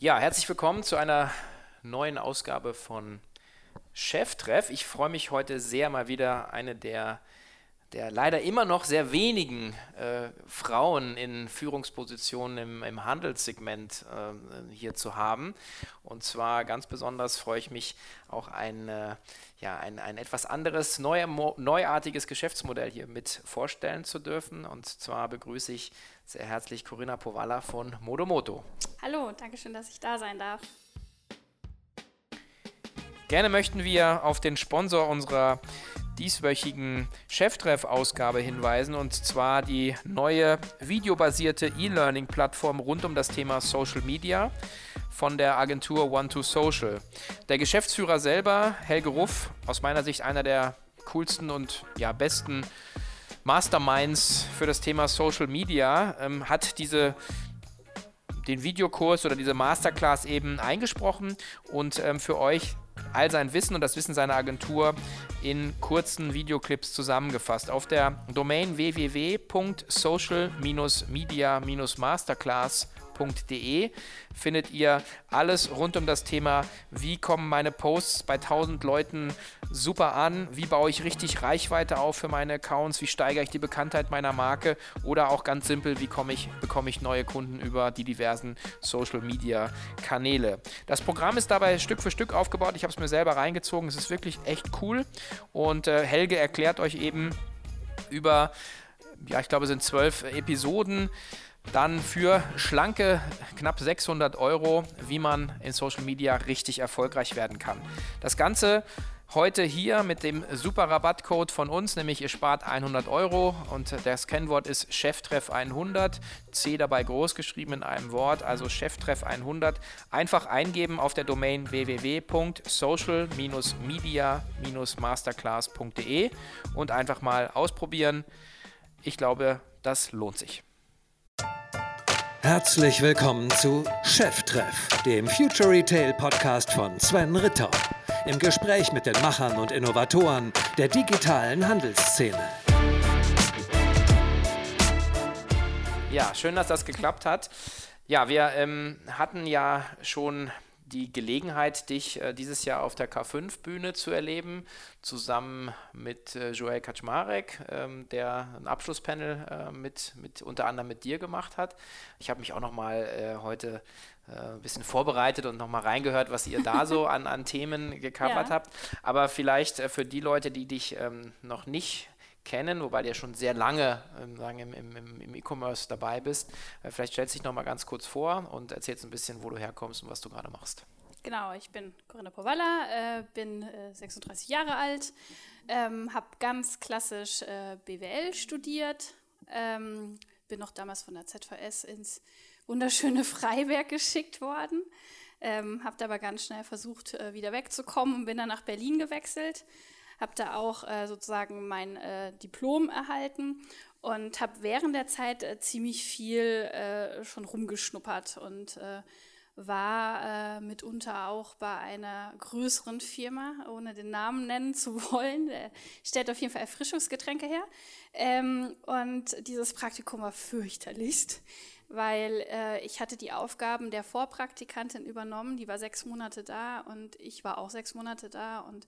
Ja, herzlich willkommen zu einer neuen Ausgabe von Cheftreff. Ich freue mich heute sehr, mal wieder eine der, der leider immer noch sehr wenigen äh, Frauen in Führungspositionen im, im Handelssegment äh, hier zu haben. Und zwar ganz besonders freue ich mich auch ein, äh, ja, ein, ein etwas anderes, neu, neuartiges Geschäftsmodell hier mit vorstellen zu dürfen. Und zwar begrüße ich sehr herzlich Corinna Powalla von Modomoto. Hallo, danke schön, dass ich da sein darf. Gerne möchten wir auf den Sponsor unserer dieswöchigen Cheftreff-Ausgabe hinweisen und zwar die neue videobasierte E-Learning-Plattform rund um das Thema Social Media von der Agentur One2Social. Der Geschäftsführer selber, Helge Ruff, aus meiner Sicht einer der coolsten und ja, besten Masterminds für das Thema Social Media, ähm, hat diese den Videokurs oder diese Masterclass eben eingesprochen und ähm, für euch all sein Wissen und das Wissen seiner Agentur in kurzen Videoclips zusammengefasst. Auf der Domain www.social-media-masterclass.com www.podcast.de findet ihr alles rund um das Thema, wie kommen meine Posts bei 1000 Leuten super an, wie baue ich richtig Reichweite auf für meine Accounts, wie steigere ich die Bekanntheit meiner Marke oder auch ganz simpel, wie ich, bekomme ich neue Kunden über die diversen Social Media Kanäle. Das Programm ist dabei Stück für Stück aufgebaut. Ich habe es mir selber reingezogen. Es ist wirklich echt cool und äh, Helge erklärt euch eben über ja, ich glaube, es sind zwölf Episoden, dann für schlanke knapp 600 Euro, wie man in Social Media richtig erfolgreich werden kann. Das Ganze heute hier mit dem super Rabattcode von uns, nämlich ihr spart 100 Euro und das Kennwort ist Cheftreff 100, C dabei groß geschrieben in einem Wort, also Cheftreff 100. Einfach eingeben auf der Domain www.social-media-masterclass.de und einfach mal ausprobieren. Ich glaube, das lohnt sich. Herzlich willkommen zu Cheftreff, dem Future Retail Podcast von Sven Ritter. Im Gespräch mit den Machern und Innovatoren der digitalen Handelsszene. Ja, schön, dass das geklappt hat. Ja, wir ähm, hatten ja schon die Gelegenheit, dich äh, dieses Jahr auf der K5-Bühne zu erleben, zusammen mit äh, Joel Kaczmarek, ähm, der ein Abschlusspanel äh, mit, mit unter anderem mit dir gemacht hat. Ich habe mich auch nochmal äh, heute ein bisschen vorbereitet und nochmal reingehört, was ihr da so an, an Themen gecovert ja. habt. Aber vielleicht für die Leute, die dich ähm, noch nicht kennen, wobei du ja schon sehr lange ähm, sagen, im, im, im E-Commerce dabei bist. Äh, vielleicht stellst du dich noch mal ganz kurz vor und erzählst ein bisschen, wo du herkommst und was du gerade machst. Genau, ich bin Corinna Powalla, äh, bin äh, 36 Jahre alt, ähm, habe ganz klassisch äh, BWL studiert, ähm, bin noch damals von der ZVS ins wunderschöne Freiberg geschickt worden, ähm, habe aber ganz schnell versucht, äh, wieder wegzukommen und bin dann nach Berlin gewechselt habe da auch äh, sozusagen mein äh, Diplom erhalten und habe während der Zeit äh, ziemlich viel äh, schon rumgeschnuppert und äh, war äh, mitunter auch bei einer größeren Firma, ohne den Namen nennen zu wollen. Der stellt auf jeden Fall Erfrischungsgetränke her. Ähm, und dieses Praktikum war fürchterlichst, weil äh, ich hatte die Aufgaben der Vorpraktikantin übernommen. Die war sechs Monate da und ich war auch sechs Monate da und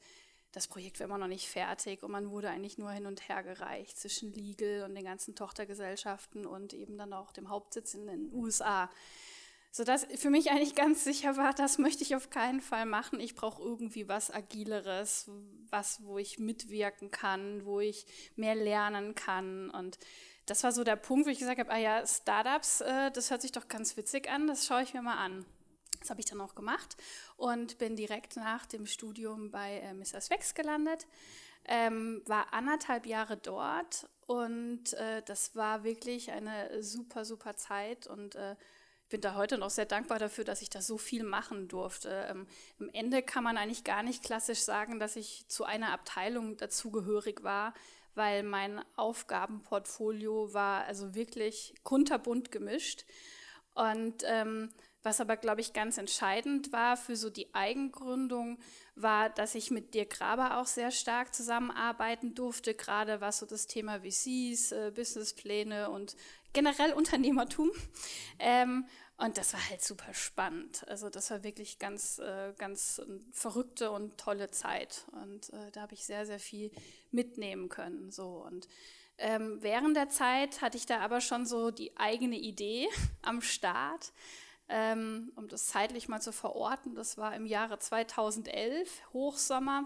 das Projekt war immer noch nicht fertig und man wurde eigentlich nur hin und her gereicht zwischen Legal und den ganzen Tochtergesellschaften und eben dann auch dem Hauptsitz in den USA. Sodass für mich eigentlich ganz sicher war, das möchte ich auf keinen Fall machen. Ich brauche irgendwie was Agileres, was, wo ich mitwirken kann, wo ich mehr lernen kann. Und das war so der Punkt, wo ich gesagt habe, ah ja, Startups, äh, das hört sich doch ganz witzig an, das schaue ich mir mal an. Das habe ich dann auch gemacht und bin direkt nach dem Studium bei äh, Mrs. Wex gelandet. Ähm, war anderthalb Jahre dort und äh, das war wirklich eine super, super Zeit und äh, bin da heute noch sehr dankbar dafür, dass ich da so viel machen durfte. Ähm, Am Ende kann man eigentlich gar nicht klassisch sagen, dass ich zu einer Abteilung dazugehörig war, weil mein Aufgabenportfolio war also wirklich kunterbunt gemischt. Und ähm, was aber, glaube ich, ganz entscheidend war für so die Eigengründung, war, dass ich mit Dirk Graber auch sehr stark zusammenarbeiten durfte, gerade was so das Thema VCs, äh, Businesspläne und generell Unternehmertum. Ähm, und das war halt super spannend. Also das war wirklich ganz, äh, ganz verrückte und tolle Zeit. Und äh, da habe ich sehr, sehr viel mitnehmen können. So und ähm, während der Zeit hatte ich da aber schon so die eigene Idee am Start ähm, um das zeitlich mal zu verorten. Das war im Jahre 2011, Hochsommer.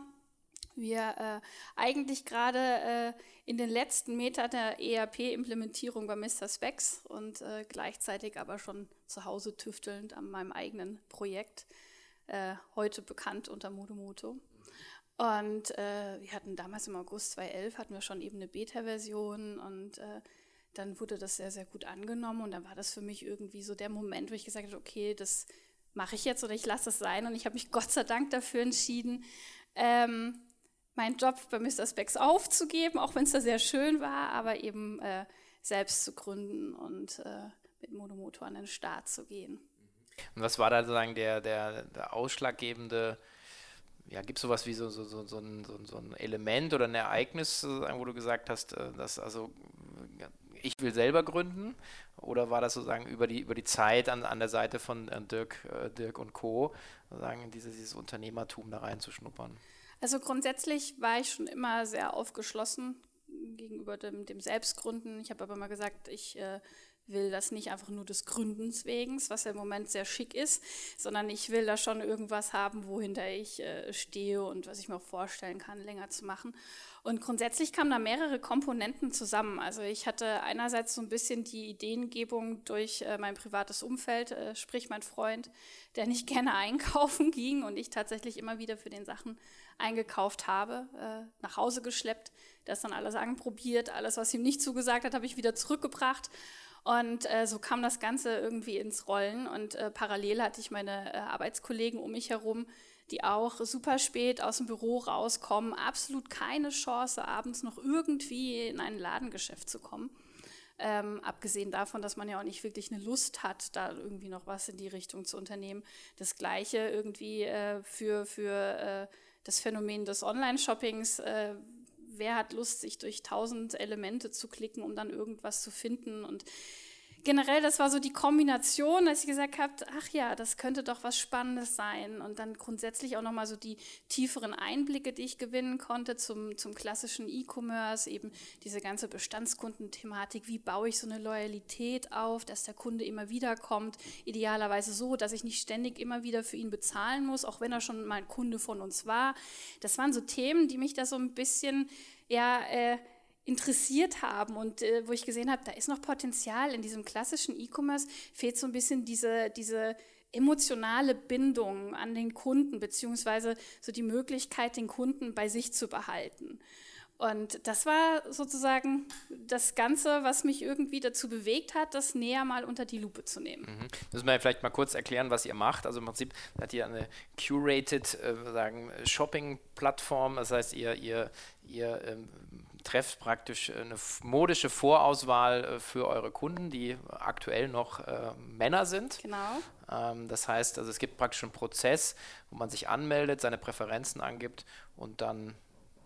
Wir äh, eigentlich gerade äh, in den letzten Metern der ERP-Implementierung bei Mr. Specs und äh, gleichzeitig aber schon zu Hause tüftelnd an meinem eigenen Projekt, äh, heute bekannt unter Modomoto. Und äh, wir hatten damals im August 2011 hatten wir schon eben eine Beta-Version und äh, dann wurde das sehr, sehr gut angenommen und dann war das für mich irgendwie so der Moment, wo ich gesagt habe, okay, das mache ich jetzt oder ich lasse es sein und ich habe mich Gott sei Dank dafür entschieden, ähm, meinen Job bei Mr. Specs aufzugeben, auch wenn es da sehr schön war, aber eben äh, selbst zu gründen und äh, mit Monomotor an den Start zu gehen. Und was war da sozusagen der, der, der ausschlaggebende ja, gibt es sowas wie so, so, so, so, ein, so ein Element oder ein Ereignis, wo du gesagt hast, äh, dass also ich will selber gründen? Oder war das sozusagen über die, über die Zeit an, an der Seite von äh, Dirk, äh, Dirk und Co., sozusagen dieses, dieses Unternehmertum da reinzuschnuppern? Also grundsätzlich war ich schon immer sehr aufgeschlossen gegenüber dem, dem Selbstgründen. Ich habe aber mal gesagt, ich äh, will das nicht einfach nur des Gründens wegen, was ja im Moment sehr schick ist, sondern ich will da schon irgendwas haben, wohinter ich äh, stehe und was ich mir auch vorstellen kann, länger zu machen. Und grundsätzlich kamen da mehrere Komponenten zusammen. Also ich hatte einerseits so ein bisschen die Ideengebung durch äh, mein privates Umfeld, äh, sprich mein Freund, der nicht gerne einkaufen ging und ich tatsächlich immer wieder für den Sachen eingekauft habe, äh, nach Hause geschleppt, das dann alles anprobiert, alles, was ihm nicht zugesagt hat, habe ich wieder zurückgebracht. Und äh, so kam das Ganze irgendwie ins Rollen. Und äh, parallel hatte ich meine äh, Arbeitskollegen um mich herum, die auch super spät aus dem Büro rauskommen, absolut keine Chance, abends noch irgendwie in ein Ladengeschäft zu kommen. Ähm, abgesehen davon, dass man ja auch nicht wirklich eine Lust hat, da irgendwie noch was in die Richtung zu unternehmen. Das Gleiche irgendwie äh, für, für äh, das Phänomen des Online-Shoppings. Wer hat Lust, sich durch tausend Elemente zu klicken, um dann irgendwas zu finden? Und generell, das war so die Kombination, dass ich gesagt habe, ach ja, das könnte doch was Spannendes sein. Und dann grundsätzlich auch nochmal so die tieferen Einblicke, die ich gewinnen konnte zum, zum klassischen E-Commerce, eben diese ganze Bestandskundenthematik, wie baue ich so eine Loyalität auf, dass der Kunde immer wieder kommt, idealerweise so, dass ich nicht ständig immer wieder für ihn bezahlen muss, auch wenn er schon mal ein Kunde von uns war. Das waren so Themen, die mich da so ein bisschen, ja, äh, interessiert haben und äh, wo ich gesehen habe, da ist noch Potenzial in diesem klassischen E-Commerce, fehlt so ein bisschen diese, diese emotionale Bindung an den Kunden, beziehungsweise so die Möglichkeit, den Kunden bei sich zu behalten. Und das war sozusagen das Ganze, was mich irgendwie dazu bewegt hat, das näher mal unter die Lupe zu nehmen. Mhm. Müssen wir vielleicht mal kurz erklären, was ihr macht. Also im Prinzip hat ihr eine curated äh, Shopping-Plattform. Das heißt, ihr, ihr, ihr ähm, trefft praktisch eine modische Vorauswahl äh, für eure Kunden, die aktuell noch äh, Männer sind. Genau. Ähm, das heißt, also es gibt praktisch einen Prozess, wo man sich anmeldet, seine Präferenzen angibt und dann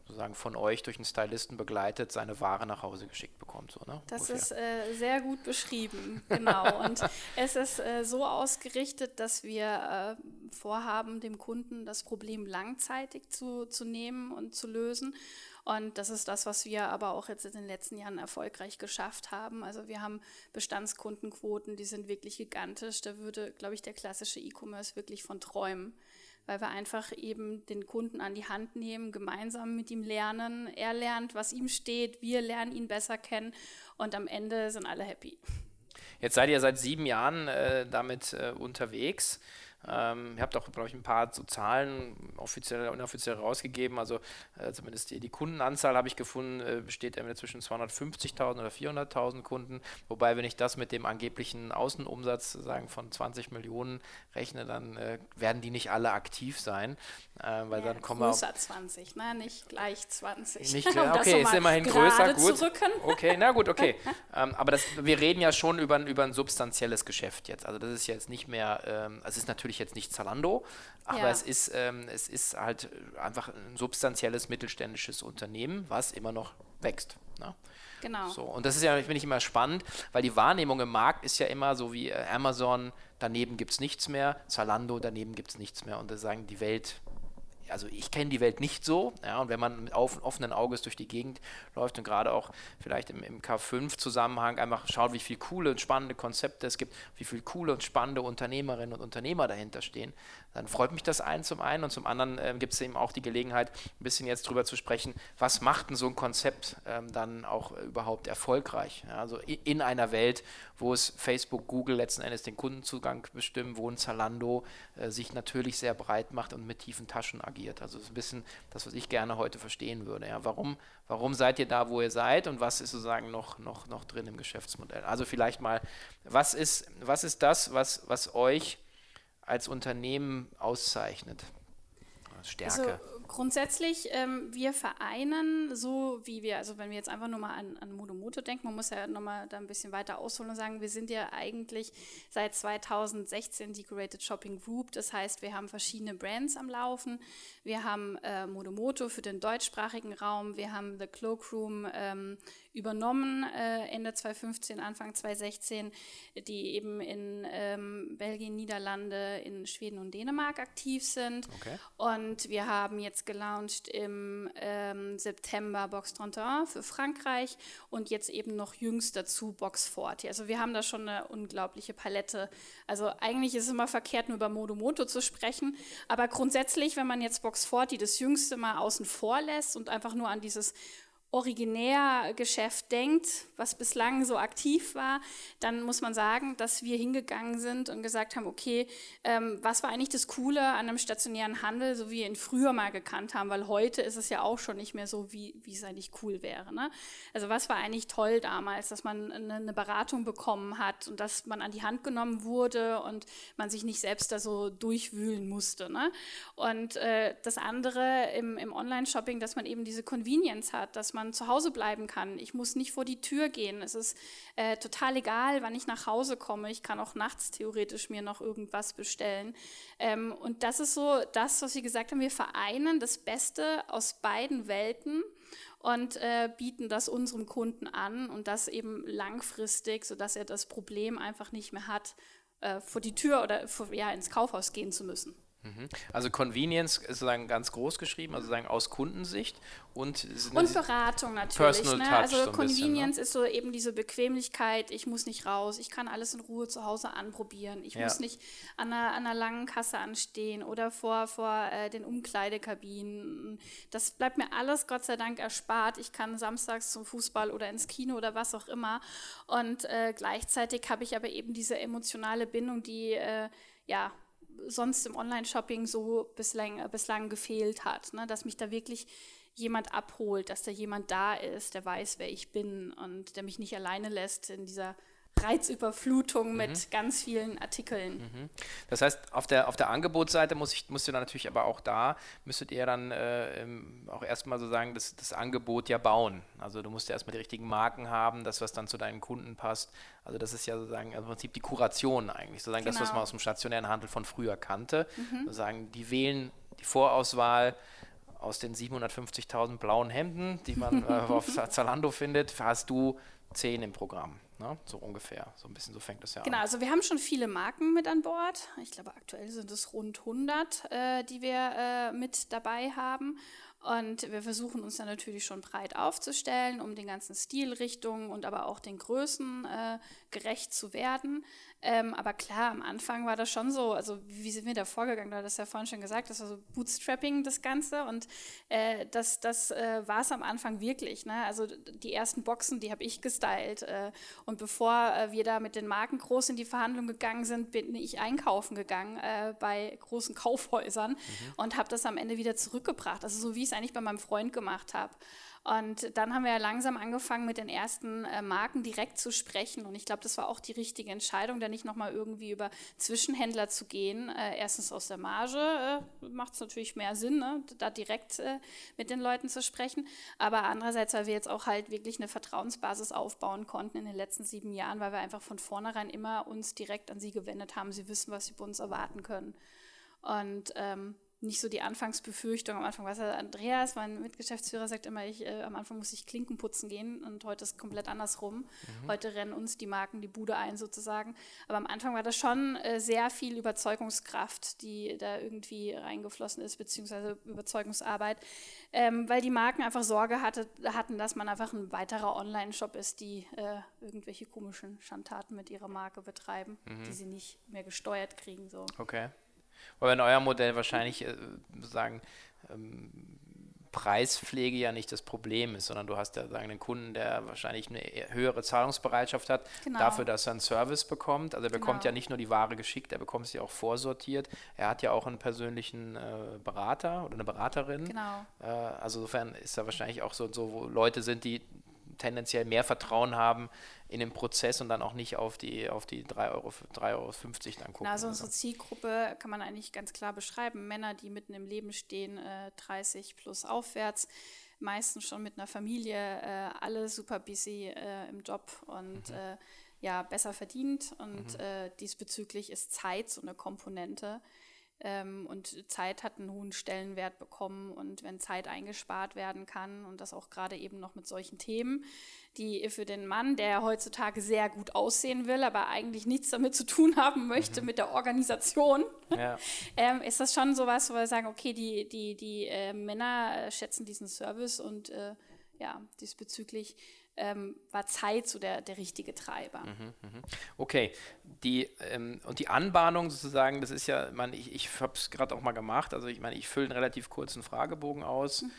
sozusagen von euch durch einen Stylisten begleitet seine Ware nach Hause geschickt bekommt. So, ne? Das Ungefähr. ist äh, sehr gut beschrieben, genau. Und es ist äh, so ausgerichtet, dass wir äh, vorhaben, dem Kunden das Problem langzeitig zu, zu nehmen und zu lösen und das ist das, was wir aber auch jetzt in den letzten Jahren erfolgreich geschafft haben. Also wir haben Bestandskundenquoten, die sind wirklich gigantisch. Da würde, glaube ich, der klassische E-Commerce wirklich von träumen, weil wir einfach eben den Kunden an die Hand nehmen, gemeinsam mit ihm lernen. Er lernt, was ihm steht, wir lernen ihn besser kennen und am Ende sind alle happy. Jetzt seid ihr seit sieben Jahren äh, damit äh, unterwegs. Ähm, ihr habt auch, glaube ich, ein paar so Zahlen offiziell oder inoffiziell rausgegeben. Also äh, zumindest die, die, Kundenanzahl habe ich gefunden, äh, besteht entweder zwischen 250.000 oder 400.000 Kunden. Wobei, wenn ich das mit dem angeblichen Außenumsatz sagen von 20 Millionen rechne, dann äh, werden die nicht alle aktiv sein. Äh, weil ja, dann kommen größer wir 20, ne? nicht gleich 20. Nicht, okay, ist immerhin größer, gut. Okay, na gut, okay. ähm, aber das, wir reden ja schon über, über ein substanzielles Geschäft jetzt. Also das ist jetzt nicht mehr, ähm, es ist natürlich jetzt nicht Zalando, aber ja. es, ist, ähm, es ist halt einfach ein substanzielles mittelständisches Unternehmen, was immer noch wächst. Ne? Genau. So, und das ist ja, finde ich, immer spannend, weil die Wahrnehmung im Markt ist ja immer so wie äh, Amazon, daneben gibt es nichts mehr, Zalando, daneben gibt es nichts mehr. Und da sagen die Welt also ich kenne die Welt nicht so, ja, und wenn man mit auf, offenen Auges durch die Gegend läuft und gerade auch vielleicht im, im K5-Zusammenhang einfach schaut, wie viele coole und spannende Konzepte es gibt, wie viele coole und spannende Unternehmerinnen und Unternehmer dahinter stehen, dann freut mich das ein zum einen und zum anderen äh, gibt es eben auch die Gelegenheit, ein bisschen jetzt drüber zu sprechen, was macht denn so ein Konzept ähm, dann auch überhaupt erfolgreich? Ja, also in einer Welt, wo es Facebook, Google letzten Endes den Kundenzugang bestimmen, wo ein Zalando äh, sich natürlich sehr breit macht und mit tiefen Taschen agiert. Also das ist ein bisschen das, was ich gerne heute verstehen würde. Ja, warum, warum seid ihr da, wo ihr seid und was ist sozusagen noch, noch, noch drin im Geschäftsmodell? Also vielleicht mal, was ist, was ist das, was, was euch als Unternehmen auszeichnet? Stärke. Also grundsätzlich, ähm, wir vereinen so wie wir, also wenn wir jetzt einfach nur mal an, an Modomoto denken, man muss ja nochmal da ein bisschen weiter ausholen und sagen, wir sind ja eigentlich seit 2016 die Curated Shopping Group. Das heißt, wir haben verschiedene Brands am Laufen. Wir haben äh, Modomoto für den deutschsprachigen Raum, wir haben The Cloakroom ähm, übernommen äh, Ende 2015, Anfang 2016, die eben in ähm, Belgien, Niederlande, in Schweden und Dänemark aktiv sind. Okay. Und wir haben jetzt gelauncht im ähm, September Box 31 für Frankreich und jetzt eben noch jüngst dazu Box 40. Also wir haben da schon eine unglaubliche Palette. Also eigentlich ist es immer verkehrt, nur über Modomoto zu sprechen, aber grundsätzlich, wenn man jetzt Box 40 das jüngste mal außen vor lässt und einfach nur an dieses Originärgeschäft denkt, was bislang so aktiv war, dann muss man sagen, dass wir hingegangen sind und gesagt haben, okay, ähm, was war eigentlich das Coole an einem stationären Handel, so wie wir ihn früher mal gekannt haben, weil heute ist es ja auch schon nicht mehr so, wie, wie es eigentlich cool wäre. Ne? Also was war eigentlich toll damals, dass man eine, Beratung bekommen hat und dass man an die Hand genommen wurde und man sich nicht selbst da so durchwühlen musste. Ne? Und äh, das andere im, im Online-Shopping, dass man eben diese Convenience hat, dass man man zu Hause bleiben kann. Ich muss nicht vor die Tür gehen. Es ist äh, total egal, wann ich nach Hause komme. Ich kann auch nachts theoretisch mir noch irgendwas bestellen. Ähm, und das ist so das, was wir gesagt haben. Wir vereinen das Beste aus beiden Welten und äh, bieten das unserem Kunden an und das eben langfristig, sodass er das Problem einfach nicht mehr hat, äh, vor die Tür oder vor, ja, ins Kaufhaus gehen zu müssen. Mhm. Also Convenience ist sozusagen ganz groß geschrieben, also sagen aus Kundensicht und und Beratung natürlich. Ne? also so Convenience bisschen, ne? ist so eben diese Bequemlichkeit. Ich muss nicht raus, ich kann alles in Ruhe zu Hause anprobieren. Ich ja. muss nicht an einer, an einer, langen Kasse anstehen oder vor vor äh, den Umkleidekabinen. Das bleibt mir alles Gott sei Dank erspart. Ich kann samstags zum Fußball oder ins Kino oder was auch immer. Und äh, gleichzeitig habe ich aber eben diese emotionale Bindung, die äh, ja sonst im Online-Shopping so bislang, äh, bislang gefehlt hat. Ne? Dass mich da wirklich jemand abholt, dass da jemand da ist, der weiß, wer ich bin und der mich nicht alleine lässt in dieser Reizüberflutung mhm. mit ganz vielen Artikeln. Mhm. Das heißt, auf der, auf der Angebotsseite muss ich, musst du dann natürlich aber auch da, müsstet ihr dann äh, auch erstmal so sagen, das, das Angebot ja bauen. Also du musst ja erstmal die richtigen Marken haben, das, was dann zu deinen Kunden passt. Also das ist ja sozusagen im Prinzip die Kuration eigentlich, sozusagen genau. das, was genau. man aus dem stationären Handel von früher kannte. Mhm. Sozusagen, die wählen die Vorauswahl aus den 750.000 blauen Hemden, die man äh, auf Zalando findet, hast du zehn im Programm. Ne? So ungefähr. So ein bisschen so fängt das ja genau, an. Genau, also wir haben schon viele Marken mit an Bord. Ich glaube, aktuell sind es rund 100, äh, die wir äh, mit dabei haben. Und wir versuchen uns dann natürlich schon breit aufzustellen, um den ganzen Stilrichtungen und aber auch den Größen äh, gerecht zu werden. Ähm, aber klar, am Anfang war das schon so, also wie sind wir da vorgegangen? Du hattest ja vorhin schon gesagt, das war so Bootstrapping, das Ganze. Und äh, das, das äh, war es am Anfang wirklich. Ne? Also die ersten Boxen, die habe ich gestylt. Äh, und bevor äh, wir da mit den Marken groß in die Verhandlung gegangen sind, bin ich einkaufen gegangen äh, bei großen Kaufhäusern mhm. und habe das am Ende wieder zurückgebracht. Also so wie ich es eigentlich bei meinem Freund gemacht habe. Und dann haben wir ja langsam angefangen, mit den ersten äh, Marken direkt zu sprechen. Und ich glaube, das war auch die richtige Entscheidung, da nicht nochmal irgendwie über Zwischenhändler zu gehen. Äh, erstens aus der Marge äh, macht es natürlich mehr Sinn, ne? da direkt mit den Leuten zu sprechen. Aber andererseits, weil wir jetzt auch halt wirklich eine Vertrauensbasis aufbauen konnten in den letzten sieben Jahren, weil wir einfach von vornherein immer uns direkt an sie gewendet haben. Sie wissen, was sie bei uns erwarten können. Und ähm, nicht so die Anfangsbefürchtung. Am Anfang war es ja Andreas, mein Mitgeschäftsführer, sagt immer, ich, äh, am Anfang muss ich Klinken putzen gehen und heute ist komplett andersrum. Mhm. Heute rennen uns die Marken die Bude ein sozusagen. Aber am Anfang war das schon äh, sehr viel Überzeugungskraft, die da irgendwie reingeflossen ist, beziehungsweise Überzeugungsarbeit, ähm, weil die Marken einfach Sorge hatte, hatten, dass man einfach ein weiterer Online-Shop ist, die äh, irgendwelche komischen Schandtaten mit ihrer Marke betreiben, mhm. die sie nicht mehr gesteuert kriegen. So. Okay. Weil in eurem Modell wahrscheinlich äh, sagen, ähm, Preispflege ja nicht das Problem ist, sondern du hast ja sagen, einen Kunden, der wahrscheinlich eine höhere Zahlungsbereitschaft hat, genau. dafür, dass er einen Service bekommt. Also er bekommt genau. ja nicht nur die Ware geschickt, er bekommt sie auch vorsortiert. Er hat ja auch einen persönlichen äh, Berater oder eine Beraterin. Genau. Äh, also insofern ist da wahrscheinlich auch so, so, wo Leute sind, die tendenziell mehr Vertrauen haben in den Prozess und dann auch nicht auf die, auf die 3,50 Euro, 3,50 Euro dann gucken. Also unsere Zielgruppe kann man eigentlich ganz klar beschreiben. Männer, die mitten im Leben stehen, äh, 30 plus aufwärts, meistens schon mit einer Familie, äh, alle super busy äh, im Job und mhm. Äh, ja, besser verdient. Und mhm. Äh, diesbezüglich ist Zeit so eine Komponente. Ähm, und Zeit hat einen hohen Stellenwert bekommen. Und wenn Zeit eingespart werden kann und das auch gerade eben noch mit solchen Themen, die für den Mann, der heutzutage sehr gut aussehen will, aber eigentlich nichts damit zu tun haben möchte mhm. mit der Organisation, ja. ähm, ist das schon sowas, wo wir sagen, okay, die, die, die äh, Männer schätzen diesen Service und äh, ja, diesbezüglich ähm, war Zeit so der, der richtige Treiber. Mhm, mhm. Okay, die, ähm, und die Anbahnung sozusagen, das ist ja, man, ich, ich habe es gerade auch mal gemacht, also ich meine, ich fülle einen relativ kurzen Fragebogen aus mhm.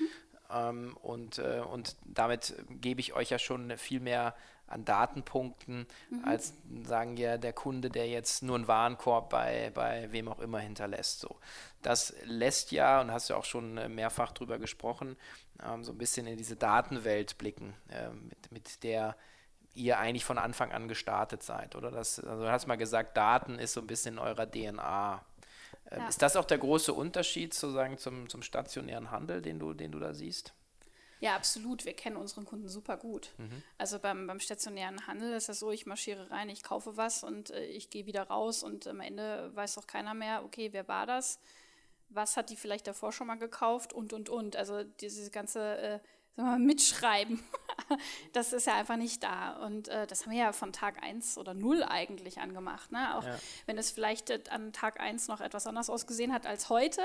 ähm, und, äh, und damit gebe ich euch ja schon viel mehr an Datenpunkten, mhm. als sagen ja der Kunde, der jetzt nur einen Warenkorb bei, bei wem auch immer hinterlässt. So. Das lässt ja, und hast ja auch schon äh, mehrfach drüber gesprochen, ähm, so ein bisschen in diese Datenwelt blicken, äh, mit, mit der ihr eigentlich von Anfang an gestartet seid, oder? Das, also du hast mal gesagt, Daten ist so ein bisschen in eurer DNA. Ähm, ja. Ist das auch der große Unterschied sozusagen zum, zum stationären Handel, den du, den du da siehst? Ja, absolut. Wir kennen unseren Kunden super gut. Mhm. Also beim, beim stationären Handel ist es so, ich marschiere rein, ich kaufe was und äh, ich gehe wieder raus und am Ende weiß auch keiner mehr, okay, wer war das? Was hat die vielleicht davor schon mal gekauft und, und, und. Also dieses ganze äh, mal, Mitschreiben, das ist ja einfach nicht da. Und äh, das haben wir ja von Tag 1 oder 0 eigentlich angemacht. Ne? Auch ja. wenn es vielleicht äh, an Tag 1 noch etwas anders ausgesehen hat als heute,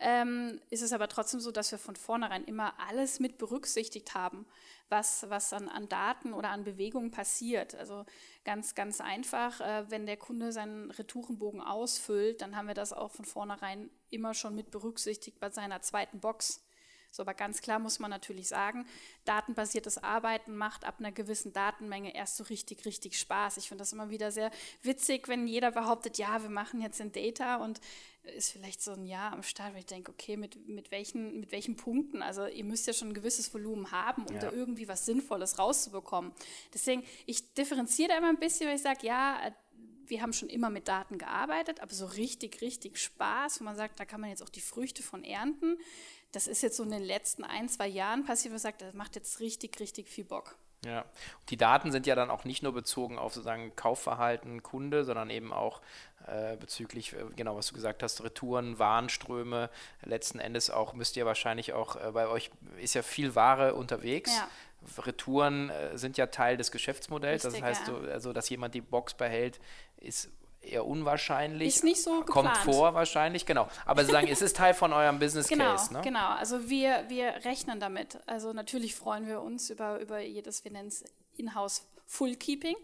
ähm, ist es aber trotzdem so, dass wir von vornherein immer alles mit berücksichtigt haben, was, was an, an Daten oder an Bewegungen passiert. Also ganz, ganz einfach, äh, wenn der Kunde seinen Retourenbogen ausfüllt, dann haben wir das auch von vornherein immer schon mit berücksichtigt bei seiner zweiten Box. So, aber ganz klar muss man natürlich sagen, datenbasiertes Arbeiten macht ab einer gewissen Datenmenge erst so richtig, richtig Spaß. Ich finde das immer wieder sehr witzig, wenn jeder behauptet, ja, wir machen jetzt ein Data und ist vielleicht so ein Jahr am Start, wo ich denke, okay, mit, mit, welchen, mit welchen Punkten? Also ihr müsst ja schon ein gewisses Volumen haben, um ja. da irgendwie was Sinnvolles rauszubekommen. Deswegen, ich differenziere da immer ein bisschen, weil ich sage, ja, wir haben schon immer mit Daten gearbeitet, aber so richtig, richtig Spaß, wo man sagt, da kann man jetzt auch die Früchte von ernten. Das ist jetzt so in den letzten ein, zwei Jahren passiert, wo man sagt, das macht jetzt richtig, richtig viel Bock. Ja, und die Daten sind ja dann auch nicht nur bezogen auf sozusagen Kaufverhalten Kunde, sondern eben auch äh, bezüglich, äh, genau was du gesagt hast, Retouren, Warenströme. Letzten Endes auch müsst ihr wahrscheinlich auch, äh, bei euch ist ja viel Ware unterwegs. Ja. Retouren äh, sind ja Teil des Geschäftsmodells. Richtig, das heißt, ja. so, also, dass jemand die Box behält, ist eher unwahrscheinlich. Ist nicht so Kommt geplant. vor wahrscheinlich, genau. Aber Sie sagen, es ist Teil von eurem Business genau, Case, ne? Genau, also wir, wir rechnen damit. Also natürlich freuen wir uns über, über jedes, wir nennen es Inhouse Full Keeping,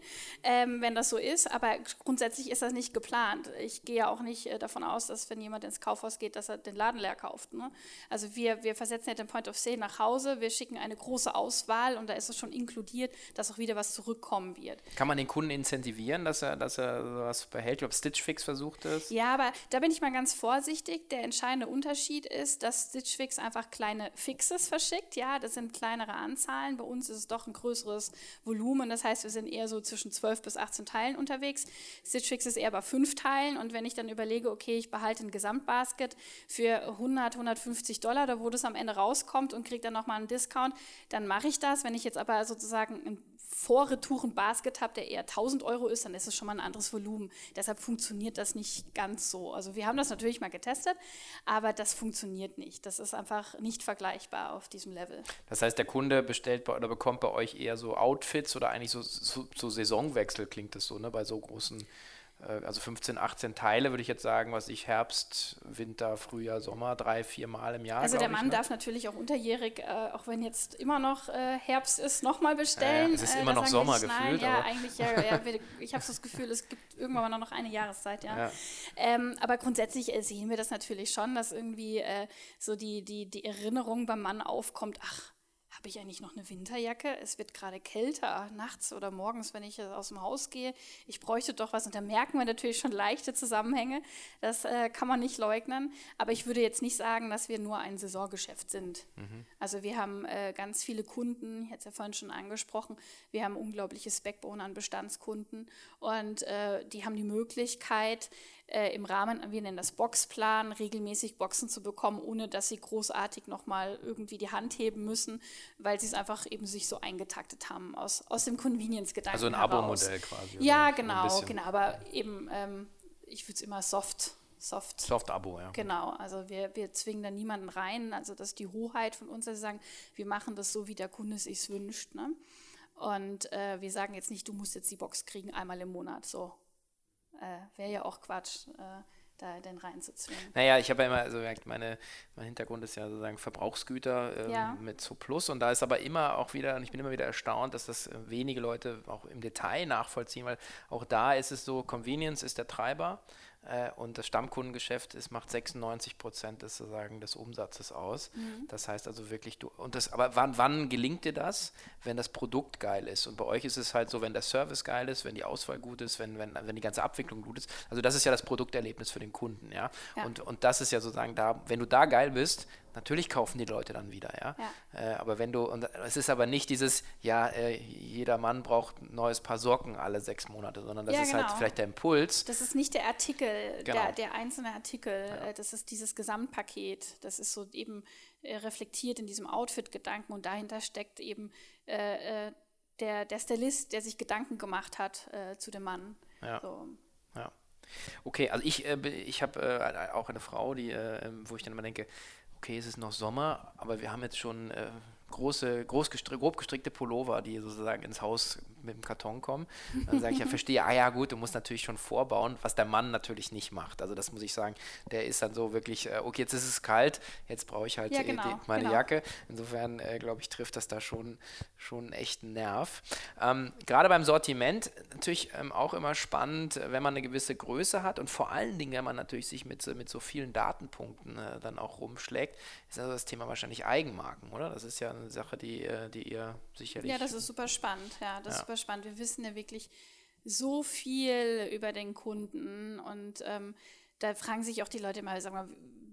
ähm, wenn das so ist. Aber grundsätzlich ist das nicht geplant. Ich gehe ja auch nicht äh, davon aus, dass wenn jemand ins Kaufhaus geht, dass er den Laden leer kauft. Ne? Also wir, wir versetzen ja den Point of Sale nach Hause, wir schicken eine große Auswahl und da ist es schon inkludiert, dass auch wieder was zurückkommen wird. Kann man den Kunden incentivieren, dass er, dass er sowas behält? Ich glaube, Stitch Fix versucht es. Ja, aber da bin ich mal ganz vorsichtig. Der entscheidende Unterschied ist, dass Stitch Fix einfach kleine Fixes verschickt. Ja, das sind kleinere Anzahlen. Bei uns ist es doch ein größeres Volumen. Das heißt, heißt, wir sind eher so zwischen 12 bis 18 Teilen unterwegs. Stitch Fix ist eher bei fünf Teilen und wenn ich dann überlege, okay, ich behalte ein Gesamtbasket für 100, 150 Dollar, da wo das am Ende rauskommt und kriege dann nochmal einen Discount, dann mache ich das. Wenn ich jetzt aber sozusagen ein Vorretouren-Basket habe, der eher 1000 Euro ist, dann ist es schon mal ein anderes Volumen. Deshalb funktioniert das nicht ganz so. Also wir haben das natürlich mal getestet, aber das funktioniert nicht. Das ist einfach nicht vergleichbar auf diesem Level. Das heißt, der Kunde bestellt bei, oder bekommt bei euch eher so Outfits oder eigentlich so, so, so Saisonwechsel klingt das so, ne? Bei so großen also 15, 18 Teile, würde ich jetzt sagen, was ich Herbst, Winter, Frühjahr, Sommer, drei, vier Mal im Jahr. Also der Mann ich, ne? darf natürlich auch unterjährig, äh, auch wenn jetzt immer noch äh, Herbst ist, nochmal bestellen. Ja, es ist äh, immer noch Sommer gefühlt. Ja, eigentlich, ja, ja ich habe so das Gefühl, es gibt irgendwann mal noch eine Jahreszeit, ja. ja. Ähm, aber grundsätzlich äh, sehen wir das natürlich schon, dass irgendwie äh, so die, die, die Erinnerung beim Mann aufkommt, ach, habe ich eigentlich noch eine Winterjacke? Es wird gerade kälter, nachts oder morgens, wenn ich aus dem Haus gehe. Ich bräuchte doch was. Und da merken wir natürlich schon leichte Zusammenhänge. Das äh, kann man nicht leugnen. Aber ich würde jetzt nicht sagen, dass wir nur ein Saisongeschäft sind. Mhm. Also wir haben äh, ganz viele Kunden, ich hatte es ja vorhin schon angesprochen, wir haben unglaubliches Backbone an Bestandskunden. Und äh, die haben die Möglichkeit, äh, im Rahmen, wir nennen das Boxplan, regelmäßig Boxen zu bekommen, ohne dass sie großartig nochmal irgendwie die Hand heben müssen, weil sie es einfach eben sich so eingetaktet haben aus, aus dem Convenience-Gedanken. Also ein Abo-Modell quasi. Ja, genau, genau, aber eben, ähm, ich würde es immer soft Soft. Soft-Abo, ja. Genau, also wir, wir zwingen da niemanden rein. Also das ist die Hoheit von uns, dass wir sagen, wir machen das so, wie der Kunde sich wünscht. Ne? Und äh, wir sagen jetzt nicht, du musst jetzt die Box kriegen einmal im Monat. So, äh, wäre ja auch Quatsch, äh, da den reinzuzwingen. Naja, ich habe ja immer, also meine, mein Hintergrund ist ja sozusagen Verbrauchsgüter ähm, ja. mit so Plus und da ist aber immer auch wieder, und ich bin immer wieder erstaunt, dass das äh, wenige Leute auch im Detail nachvollziehen, weil auch da ist es so, Convenience ist der Treiber äh, und das Stammkundengeschäft ist, macht 96 Prozent des, sozusagen, des Umsatzes aus. Mhm. Das heißt also wirklich, du, und das, aber wann, wann gelingt dir das? Wenn das Produkt geil ist. Und bei euch ist es halt so, wenn der Service geil ist, wenn die Auswahl gut ist, wenn, wenn, wenn die ganze Abwicklung gut ist. Also das ist ja das Produkterlebnis für den Kunden, ja. ja. Und, und das ist ja sozusagen da, wenn du da geil bist, Natürlich kaufen die Leute dann wieder, ja. ja. Äh, aber wenn du, und es ist aber nicht dieses, ja, äh, jeder Mann braucht ein neues Paar Socken alle sechs Monate, sondern das ja, ist halt genau. halt vielleicht der Impuls. Das ist nicht der Artikel, genau. der, der, einzelne Artikel, ja. äh, das ist dieses Gesamtpaket. Das ist so eben äh, reflektiert in diesem Outfit-Gedanken und dahinter steckt eben äh, äh, der, der Stylist, der sich Gedanken gemacht hat zu dem Mann. Ja. So. ja. Okay, also ich, ich habe auch eine Frau, die, wo ich dann immer denke, okay, es ist noch Sommer, aber wir haben jetzt schon äh, große, groß gestrick, grob gestrickte Pullover, die sozusagen ins Haus mit dem Karton kommen. Dann sage ich, ja, verstehe, ah ja gut, du musst natürlich schon vorbauen, was der Mann natürlich nicht macht. Also das muss ich sagen, der ist dann so wirklich, äh, okay, jetzt ist es kalt, jetzt brauche ich halt ja, genau, die, meine genau. Jacke. Insofern, äh, glaube ich, trifft das da schon, schon einen echten Nerv. Ähm, Gerade beim Sortiment natürlich ähm, auch immer spannend, wenn man eine gewisse Größe hat und vor allen Dingen, wenn man natürlich sich mit, mit so vielen Datenpunkten äh, dann auch rumschlägt, ist also das Thema wahrscheinlich Eigenmarken, oder? Das ist ja eine Sache, die, äh, die ihr sicherlich... Ja, das ist super spannend, ja, das ja. ist super spannend. Wir wissen ja wirklich so viel über den Kunden und ähm, da fragen sich auch die Leute mal, sag mal,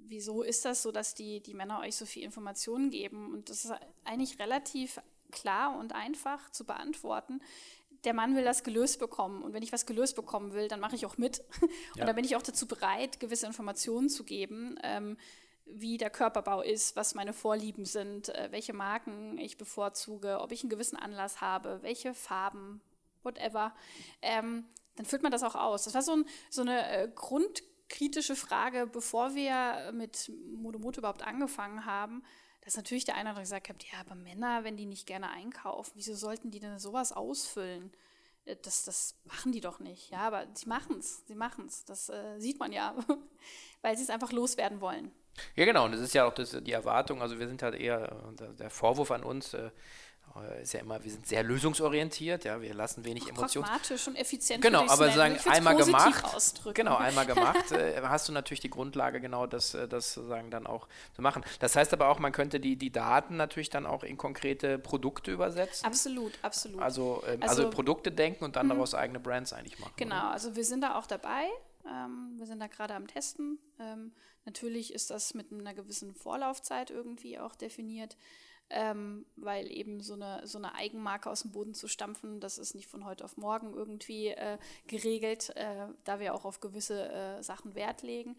wieso ist das so, dass die, die Männer euch so viel Informationen geben? Und das ist eigentlich relativ klar und einfach zu beantworten. Der Mann will das gelöst bekommen. Und wenn ich was gelöst bekommen will, dann mache ich auch mit. Und ja. dann bin ich auch dazu bereit, gewisse Informationen zu geben. Ähm, wie der Körperbau ist, was meine Vorlieben sind, äh, welche Marken ich bevorzuge, ob ich einen gewissen Anlass habe, welche Farben, whatever, ähm, dann führt man das auch aus. Das war so, ein, so eine äh, grundkritische Frage, bevor wir mit Modomoto überhaupt angefangen haben, dass natürlich der eine oder andere gesagt hat, ja, aber Männer, wenn die nicht gerne einkaufen, wieso sollten die denn sowas ausfüllen? Äh, das, das machen die doch nicht. Ja, aber sie machen es, sie machen es. Das äh, sieht man ja, weil sie es einfach loswerden wollen. Ja, genau, und das ist ja auch das, die Erwartung, also wir sind halt eher, der Vorwurf an uns, äh, äh, ist ja immer, wir sind sehr lösungsorientiert, ja, wir lassen wenig Emotionen. Pragmatisch und effizient. Genau, aber sagen, einmal gemacht, ausdrücken. genau, einmal gemacht, äh, hast du natürlich die Grundlage, genau das, äh, das sozusagen dann auch zu machen. Das heißt aber auch, man könnte die, die Daten natürlich dann auch in konkrete Produkte übersetzen. Absolut, absolut. Also, ähm, also, Also-. Produkte denken und dann daraus eigene Brands eigentlich machen. Genau, also wir sind da auch dabei. Ähm, wir sind da gerade am Testen. Ähm, natürlich ist das mit einer gewissen Vorlaufzeit irgendwie auch definiert, ähm, weil eben so eine, so eine Eigenmarke aus dem Boden zu stampfen, das ist nicht von heute auf morgen irgendwie äh, geregelt, äh, da wir auch auf gewisse äh, Sachen Wert legen.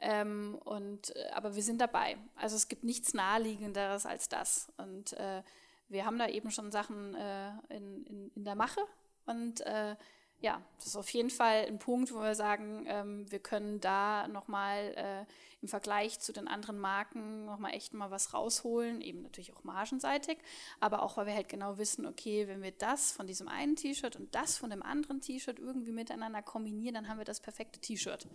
Ähm, und, äh, aber wir sind dabei. Also es gibt nichts naheliegenderes als das. Und äh, wir haben da eben schon Sachen äh, in, in, in der Mache. Und ja, das ist auf jeden Fall ein Punkt, wo wir sagen, ähm, wir können da nochmal äh, im Vergleich zu den anderen Marken nochmal echt mal was rausholen, eben natürlich auch margenseitig, aber auch, weil wir halt genau wissen, okay, wenn wir das von diesem einen T-Shirt und das von dem anderen T-Shirt irgendwie miteinander kombinieren, dann haben wir das perfekte T-Shirt.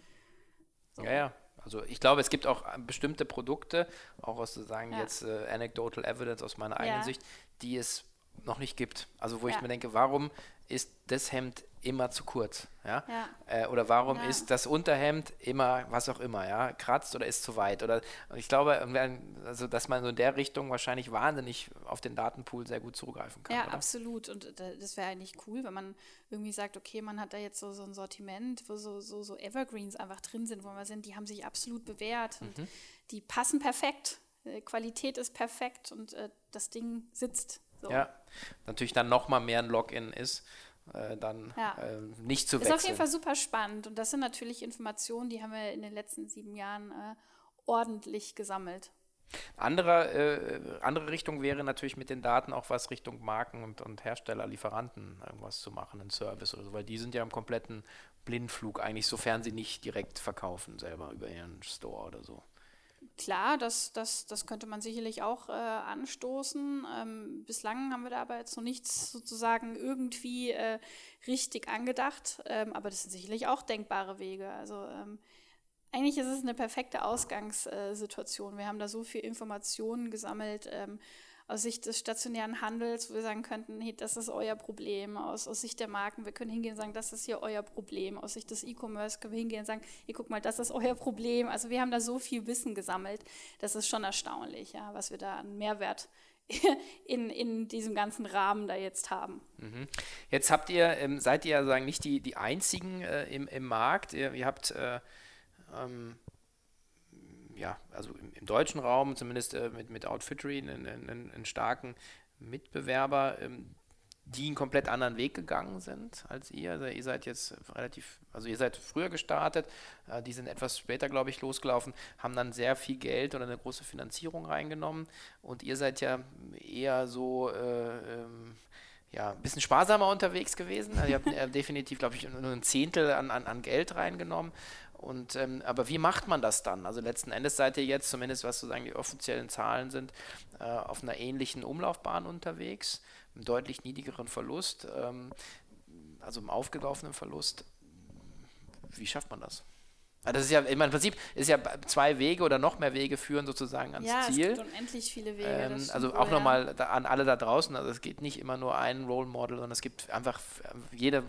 Ja, ja. Also ich glaube, es gibt auch äh, bestimmte Produkte, auch aus sozusagen Ja. jetzt äh, Anecdotal Evidence aus meiner eigenen Ja. Sicht, die es noch nicht gibt. Also wo ich Ja. mir denke, warum ist das Hemd immer zu kurz? Ja? Ja. Äh, oder warum Ja. ist das Unterhemd immer, was auch immer, ja, kratzt oder ist zu weit? Oder ich glaube, also dass man so in der Richtung wahrscheinlich wahnsinnig auf den Datenpool sehr gut zugreifen kann. Ja, oder? absolut. Und äh, das wäre eigentlich cool, wenn man irgendwie sagt, okay, man hat da jetzt so, so ein Sortiment, wo so, so, so Evergreens einfach drin sind, wo wir sind, die haben sich absolut bewährt und Mhm. die passen perfekt. Äh, Qualität ist perfekt und äh, das Ding sitzt. So. Ja, natürlich dann nochmal mehr ein Login ist, äh, dann Ja. äh, nicht zu Ist wechseln. auf jeden Fall super spannend und das sind natürlich Informationen, die haben wir in den letzten sieben Jahren äh, ordentlich gesammelt. Andere, äh, andere Richtung wäre natürlich mit den Daten auch was Richtung Marken und, und Hersteller, Lieferanten irgendwas zu machen, einen Service oder so, weil die sind ja im kompletten Blindflug eigentlich, sofern sie nicht direkt verkaufen selber über ihren Store oder so. Klar, das, das, das könnte man sicherlich auch äh, anstoßen. Ähm, bislang haben wir da aber jetzt noch nichts sozusagen irgendwie äh, richtig angedacht, ähm, aber das sind sicherlich auch denkbare Wege. Also ähm, eigentlich ist es eine perfekte Ausgangssituation. Wir haben da so viel Informationen gesammelt ähm, aus Sicht des stationären Handels, wo wir sagen könnten, hey, das ist euer Problem. Aus, aus Sicht der Marken, wir können hingehen und sagen, das ist hier euer Problem. Aus Sicht des E-Commerce können wir hingehen und sagen, ihr guck mal, das ist euer Problem. Also wir haben da so viel Wissen gesammelt. Das ist schon erstaunlich, ja, was wir da an Mehrwert in, in diesem ganzen Rahmen da jetzt haben. Jetzt habt ihr, ähm, seid ihr ja sagen nicht die, die einzigen äh, im, im Markt. Ihr, ihr habt äh, ähm, ja, also im, im deutschen Raum zumindest äh, mit, mit Outfittery einen, einen, einen starken Mitbewerber, ähm, die einen komplett anderen Weg gegangen sind als ihr. Also ihr seid jetzt relativ, also ihr seid früher gestartet, äh, die sind etwas später, glaube ich, losgelaufen, haben dann sehr viel Geld oder eine große Finanzierung reingenommen und ihr seid ja eher so äh, ähm, ja, ein bisschen sparsamer unterwegs gewesen. Also ihr habt äh, definitiv, glaube ich, nur ein Zehntel an, an, an Geld reingenommen. Und, ähm, aber wie macht man das dann? Also letzten Endes seid ihr jetzt, zumindest was sozusagen die offiziellen Zahlen sind, äh, auf einer ähnlichen Umlaufbahn unterwegs, einem deutlich niedrigeren Verlust, ähm, also einem aufgelaufenen Verlust. Wie schafft man das? Das ist ja im Prinzip ist ja zwei Wege oder noch mehr Wege führen sozusagen ans ja, Ziel. es gibt unendlich viele Wege. Ähm, also auch ja. nochmal an alle da draußen, also es geht nicht immer nur ein Role Model, sondern es gibt einfach, jeder,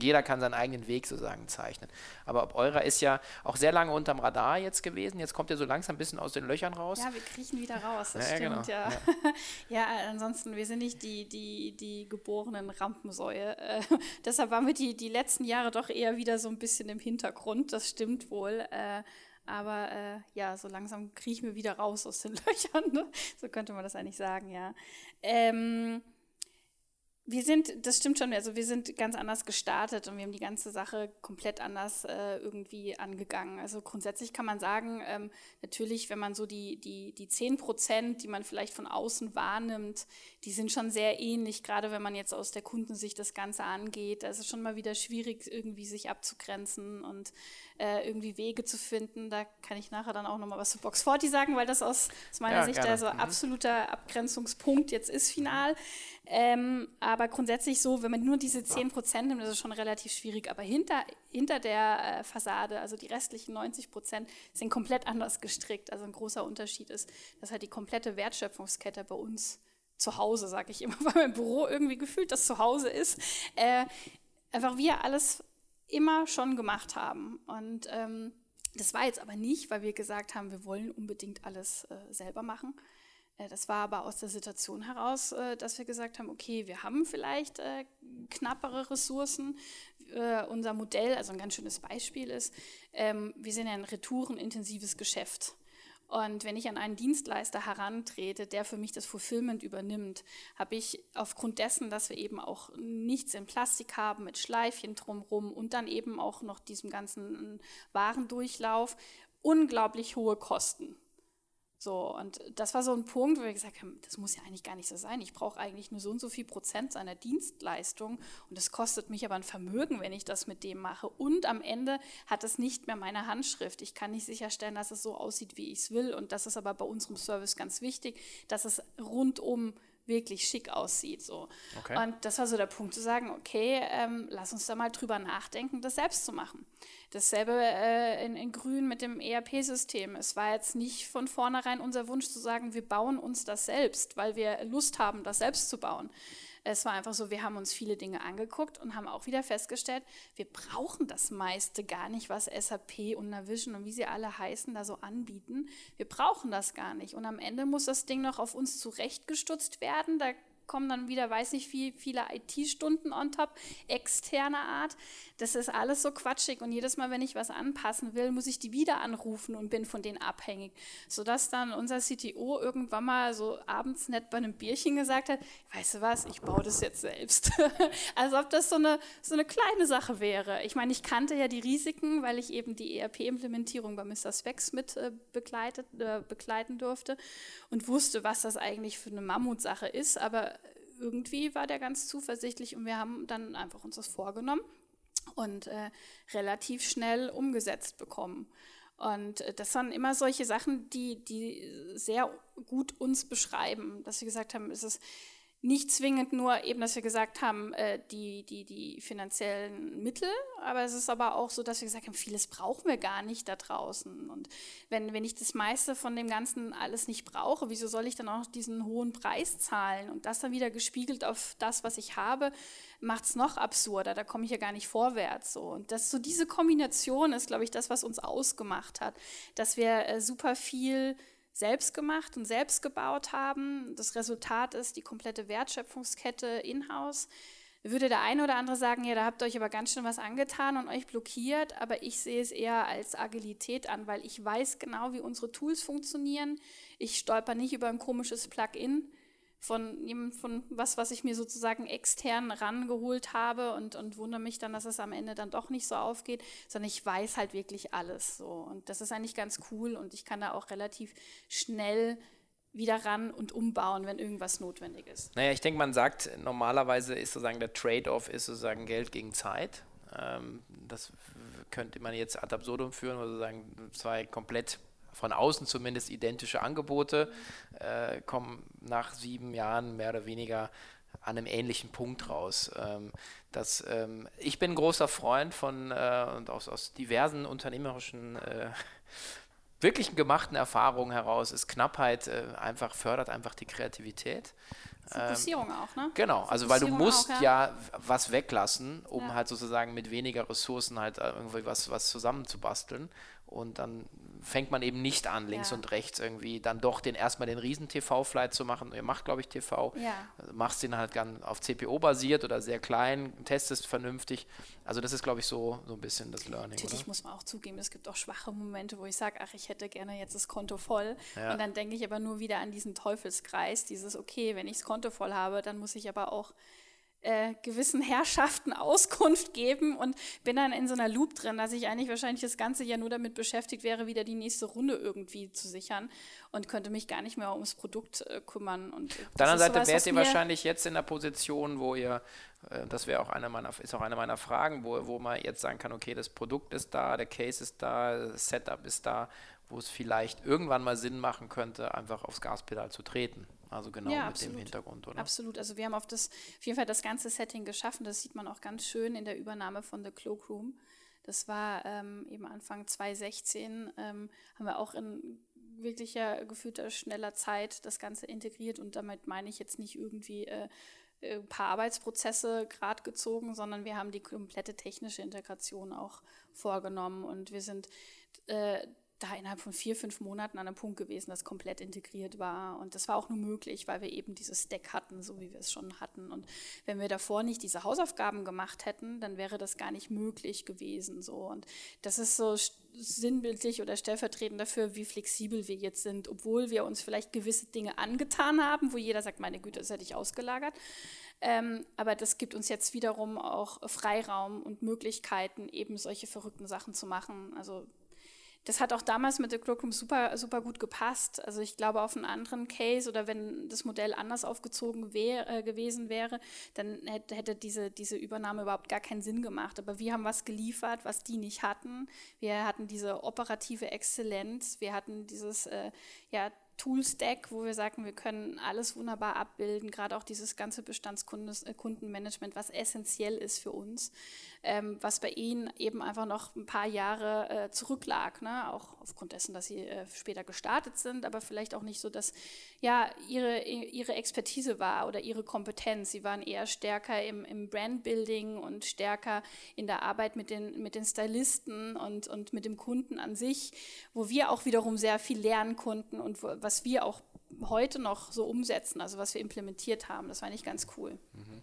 jeder kann seinen eigenen Weg sozusagen zeichnen. Aber ob eurer ist ja auch sehr lange unterm Radar jetzt gewesen, jetzt kommt ihr so langsam ein bisschen aus den Löchern raus. Ja, wir kriechen wieder raus, das Ja, stimmt, genau. ja. Ja. ansonsten, wir sind nicht die, die, die geborenen Rampensäue. Äh, deshalb waren wir die, die letzten Jahre doch eher wieder so ein bisschen im Hintergrund, das stimmt wohl. Äh, aber äh, ja, so langsam kriechen wir wieder raus aus den Löchern. Ne? So könnte man das eigentlich sagen, ja. Ähm, wir sind, das stimmt schon, also wir sind ganz anders gestartet und wir haben die ganze Sache komplett anders äh, irgendwie angegangen. Also grundsätzlich kann man sagen, ähm, natürlich, wenn man so die, die, die 10 Prozent, die man vielleicht von außen wahrnimmt, die sind schon sehr ähnlich, gerade wenn man jetzt aus der Kundensicht das Ganze angeht. Da ist es schon mal wieder schwierig, irgendwie sich abzugrenzen und äh, irgendwie Wege zu finden. Da kann ich nachher dann auch nochmal was zu Box 40 sagen, weil das aus, aus meiner Ja, Sicht gerne. der so Mhm. absoluter Abgrenzungspunkt jetzt ist final. Ähm, aber grundsätzlich so, wenn man nur diese 10% nimmt, ist es schon relativ schwierig. Aber hinter, hinter der äh, Fassade, also die restlichen 90%, sind komplett anders gestrickt. Also ein großer Unterschied ist, dass halt die komplette Wertschöpfungskette bei uns zu Hause, sage ich immer, weil mein Büro irgendwie gefühlt das Zuhause ist. Äh, einfach wir alles immer schon gemacht haben. Und ähm, das war jetzt aber nicht, weil wir gesagt haben, wir wollen unbedingt alles äh, selber machen. Äh, das war aber aus der Situation heraus, äh, dass wir gesagt haben, okay, wir haben vielleicht äh, knappere Ressourcen. unser Modell, also ein ganz schönes Beispiel ist, ähm, wir sind ja ein retourenintensives Geschäft. Und wenn ich an einen Dienstleister herantrete, der für mich das Fulfillment übernimmt, habe ich aufgrund dessen, dass wir eben auch nichts in Plastik haben mit Schleifchen drumherum und dann eben auch noch diesem ganzen Warendurchlauf, unglaublich hohe Kosten. So, und das war so ein Punkt, wo wir gesagt haben, das muss ja eigentlich gar nicht so sein. Ich brauche eigentlich nur so und so viel Prozent seiner Dienstleistung und das kostet mich aber ein Vermögen, wenn ich das mit dem mache. Und am Ende hat es nicht mehr meine Handschrift. Ich kann nicht sicherstellen, dass es so aussieht, wie ich es will. Und das ist aber bei unserem Service ganz wichtig, dass es rundum wirklich schick aussieht. So. Okay. Und das war so der Punkt zu sagen, okay, ähm, lass uns da mal drüber nachdenken, das selbst zu machen. Dasselbe äh, in, in Grün mit dem ERP-System. Es war jetzt nicht von vornherein unser Wunsch zu sagen, wir bauen uns das selbst, weil wir Lust haben, das selbst zu bauen. Es war einfach so, wir haben uns viele Dinge angeguckt und haben auch wieder festgestellt, wir brauchen das meiste gar nicht, was SAP und Navision und wie sie alle heißen, da so anbieten. Wir brauchen das gar nicht. Und am Ende muss das Ding noch auf uns zurechtgestutzt werden. Da kommen dann wieder, weiß nicht wie viele IT-Stunden on top, externer Art. Das ist alles so quatschig und jedes Mal, wenn ich was anpassen will, muss ich die wieder anrufen und bin von denen abhängig. Sodass dann unser CTO irgendwann mal so abends nett bei einem Bierchen gesagt hat, weißt du was, ich baue das jetzt selbst. Als ob das so eine, so eine kleine Sache wäre. Ich meine, ich kannte ja die Risiken, weil ich eben die ERP-Implementierung bei Mr. Specs mit äh, begleitet, äh, begleiten durfte und wusste, was das eigentlich für eine Mammutsache ist. Aber irgendwie war der ganz zuversichtlich und wir haben dann einfach uns das vorgenommen und äh, relativ schnell umgesetzt bekommen. Und äh, das waren immer solche Sachen, die, die sehr gut uns beschreiben, dass wir gesagt haben, es ist nicht zwingend nur eben, dass wir gesagt haben, äh, die, die, die finanziellen Mittel, aber es ist aber auch so, dass wir gesagt haben, vieles brauchen wir gar nicht da draußen. Und wenn, wenn ich das meiste von dem Ganzen alles nicht brauche, wieso soll ich dann auch diesen hohen Preis zahlen? Und das dann wieder gespiegelt auf das, was ich habe, macht es noch absurder. Da komme ich ja gar nicht vorwärts. So. Und das, so diese Kombination ist, glaube ich, das, was uns ausgemacht hat, dass wir äh, super viel selbst gemacht und selbst gebaut haben. Das Resultat ist die komplette Wertschöpfungskette in-house. Würde der eine oder andere sagen, ja, da habt ihr euch aber ganz schön was angetan und euch blockiert, aber ich sehe es eher als Agilität an, weil ich weiß genau, wie unsere Tools funktionieren. Ich stolper nicht über ein komisches Plugin, von, von was, was ich mir sozusagen extern rangeholt habe und, und wundere mich dann, dass es am Ende dann doch nicht so aufgeht, sondern ich weiß halt wirklich alles so. Und das ist eigentlich ganz cool und ich kann da auch relativ schnell wieder ran und umbauen, wenn irgendwas notwendig ist. Naja, ich denke, man sagt, normalerweise ist sozusagen der Trade-off ist sozusagen Geld gegen Zeit. Ähm, das könnte man jetzt ad absurdum führen, wo sozusagen zwei komplett von außen zumindest identische Angebote, äh, kommen nach sieben Jahren mehr oder weniger an einem ähnlichen Punkt raus. Ähm, dass, ähm, ich bin ein großer Freund von äh, und aus, aus diversen unternehmerischen äh, wirklichen gemachten Erfahrungen heraus ist Knappheit äh, einfach fördert einfach die Kreativität. Fokussierung ähm, auch, ne? Genau, also weil du musst auch, ja. ja. was weglassen, um ja. halt sozusagen mit weniger Ressourcen halt äh, irgendwie was, was zusammenzubasteln. Und dann fängt man eben nicht an, links ja. und rechts irgendwie dann doch den erstmal den riesen TV-Flight zu machen. Ihr macht, glaube ich, TV. Ja. Also machst den halt ganz auf CPO basiert oder sehr klein, testest vernünftig. Also das ist, glaube ich, so, so ein bisschen das Learning. Natürlich oder? muss man auch zugeben, es gibt auch schwache Momente, wo ich sage, ach, ich hätte gerne jetzt das Konto voll. Ja. Und dann denke ich aber nur wieder an diesen Teufelskreis, dieses, okay, wenn ich das Konto voll habe, dann muss ich aber auch äh, gewissen Herrschaften Auskunft geben und bin dann in so einer Loop drin, dass ich eigentlich wahrscheinlich das ganze Jahr nur damit beschäftigt wäre, wieder die nächste Runde irgendwie zu sichern und könnte mich gar nicht mehr ums Produkt äh, kümmern. Und Auf der anderen Seite wärt ihr wahrscheinlich jetzt in der Position, wo ihr, äh, das wäre auch eine meiner, ist auch eine meiner Fragen, wo, wo man jetzt sagen kann, okay, das Produkt ist da, der Case ist da, das Setup ist da, wo es vielleicht irgendwann mal Sinn machen könnte, einfach aufs Gaspedal zu treten. Also genau ja, mit absolut. dem Hintergrund, oder? Absolut. Also wir haben auf, das, auf jeden Fall das ganze Setting geschaffen. Das sieht man auch ganz schön in der Übernahme von The Cloakroom. Das war ähm, eben Anfang 2016, ähm, haben wir auch in wirklicher gefühlter schneller Zeit das Ganze integriert und damit meine ich jetzt nicht irgendwie äh, ein paar Arbeitsprozesse gerade gezogen, sondern wir haben die komplette technische Integration auch vorgenommen und wir sind äh, da innerhalb von vier, fünf Monaten an einem Punkt gewesen, das komplett integriert war. Und das war auch nur möglich, weil wir eben dieses Stack hatten, so wie wir es schon hatten. Und wenn wir davor nicht diese Hausaufgaben gemacht hätten, dann wäre das gar nicht möglich gewesen. So. Und das ist so sinnbildlich oder stellvertretend dafür, wie flexibel wir jetzt sind, obwohl wir uns vielleicht gewisse Dinge angetan haben, wo jeder sagt, meine Güte, das hätte ich ausgelagert. Ähm, aber das gibt uns jetzt wiederum auch Freiraum und Möglichkeiten, eben solche verrückten Sachen zu machen. Also das hat auch damals mit der Cloakroom super, super gut gepasst. Also ich glaube, auf einen anderen Case oder wenn das Modell anders aufgezogen wär, äh, gewesen wäre, dann hätte, hätte diese, diese Übernahme überhaupt gar keinen Sinn gemacht. Aber wir haben was geliefert, was die nicht hatten. Wir hatten diese operative Exzellenz, wir hatten dieses äh, ja, Tool-Stack, wo wir sagen, wir können alles wunderbar abbilden, gerade auch dieses ganze Bestandskundenmanagement, was essentiell ist für uns, ähm, was bei Ihnen eben einfach noch ein paar Jahre äh, zurücklag, ne? auch aufgrund dessen, dass Sie äh, später gestartet sind, aber vielleicht auch nicht so, dass ja Ihre, ihre Expertise war oder Ihre Kompetenz. Sie waren eher stärker im, im Brandbuilding und stärker in der Arbeit mit den, mit den Stylisten und, und mit dem Kunden an sich, wo wir auch wiederum sehr viel lernen konnten und wo, was wir auch heute noch so umsetzen, also was wir implementiert haben. Das war nicht ganz cool. Mhm.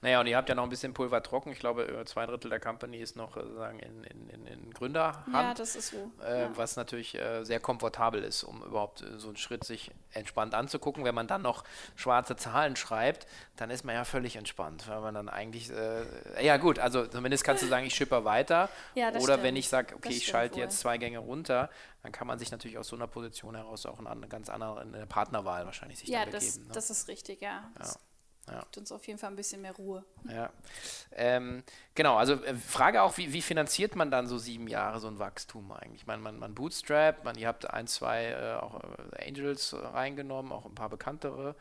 Naja, und ihr habt ja noch ein bisschen Pulver trocken. Ich glaube, zwei Drittel der Company ist noch sozusagen in, in, in, in Gründerhand. Ja, das ist so. Äh, ja. Was natürlich äh, sehr komfortabel ist, um überhaupt äh, so einen Schritt sich entspannt anzugucken. Wenn man dann noch schwarze Zahlen schreibt, dann ist man ja völlig entspannt, weil man dann eigentlich, äh, ja gut, also zumindest kannst du sagen, ich schipper weiter. Ja, Oder stimmt. wenn ich sage, okay, ich schalte jetzt zwei Gänge runter, dann kann man sich natürlich aus so einer Position heraus auch eine ganz andere eine Partnerwahl wahrscheinlich sich ja, begeben. Ja, ne? das ist richtig, ja. ja. Ja. Gibt uns auf jeden Fall ein bisschen mehr Ruhe. Ja. Ähm, genau, also äh, Frage auch, wie, wie, finanziert man dann so sieben Jahre so ein Wachstum eigentlich? Ich meine, man, man bootstrapped, man, ihr habt ein, zwei äh, auch äh, Angels reingenommen, auch ein paar bekanntere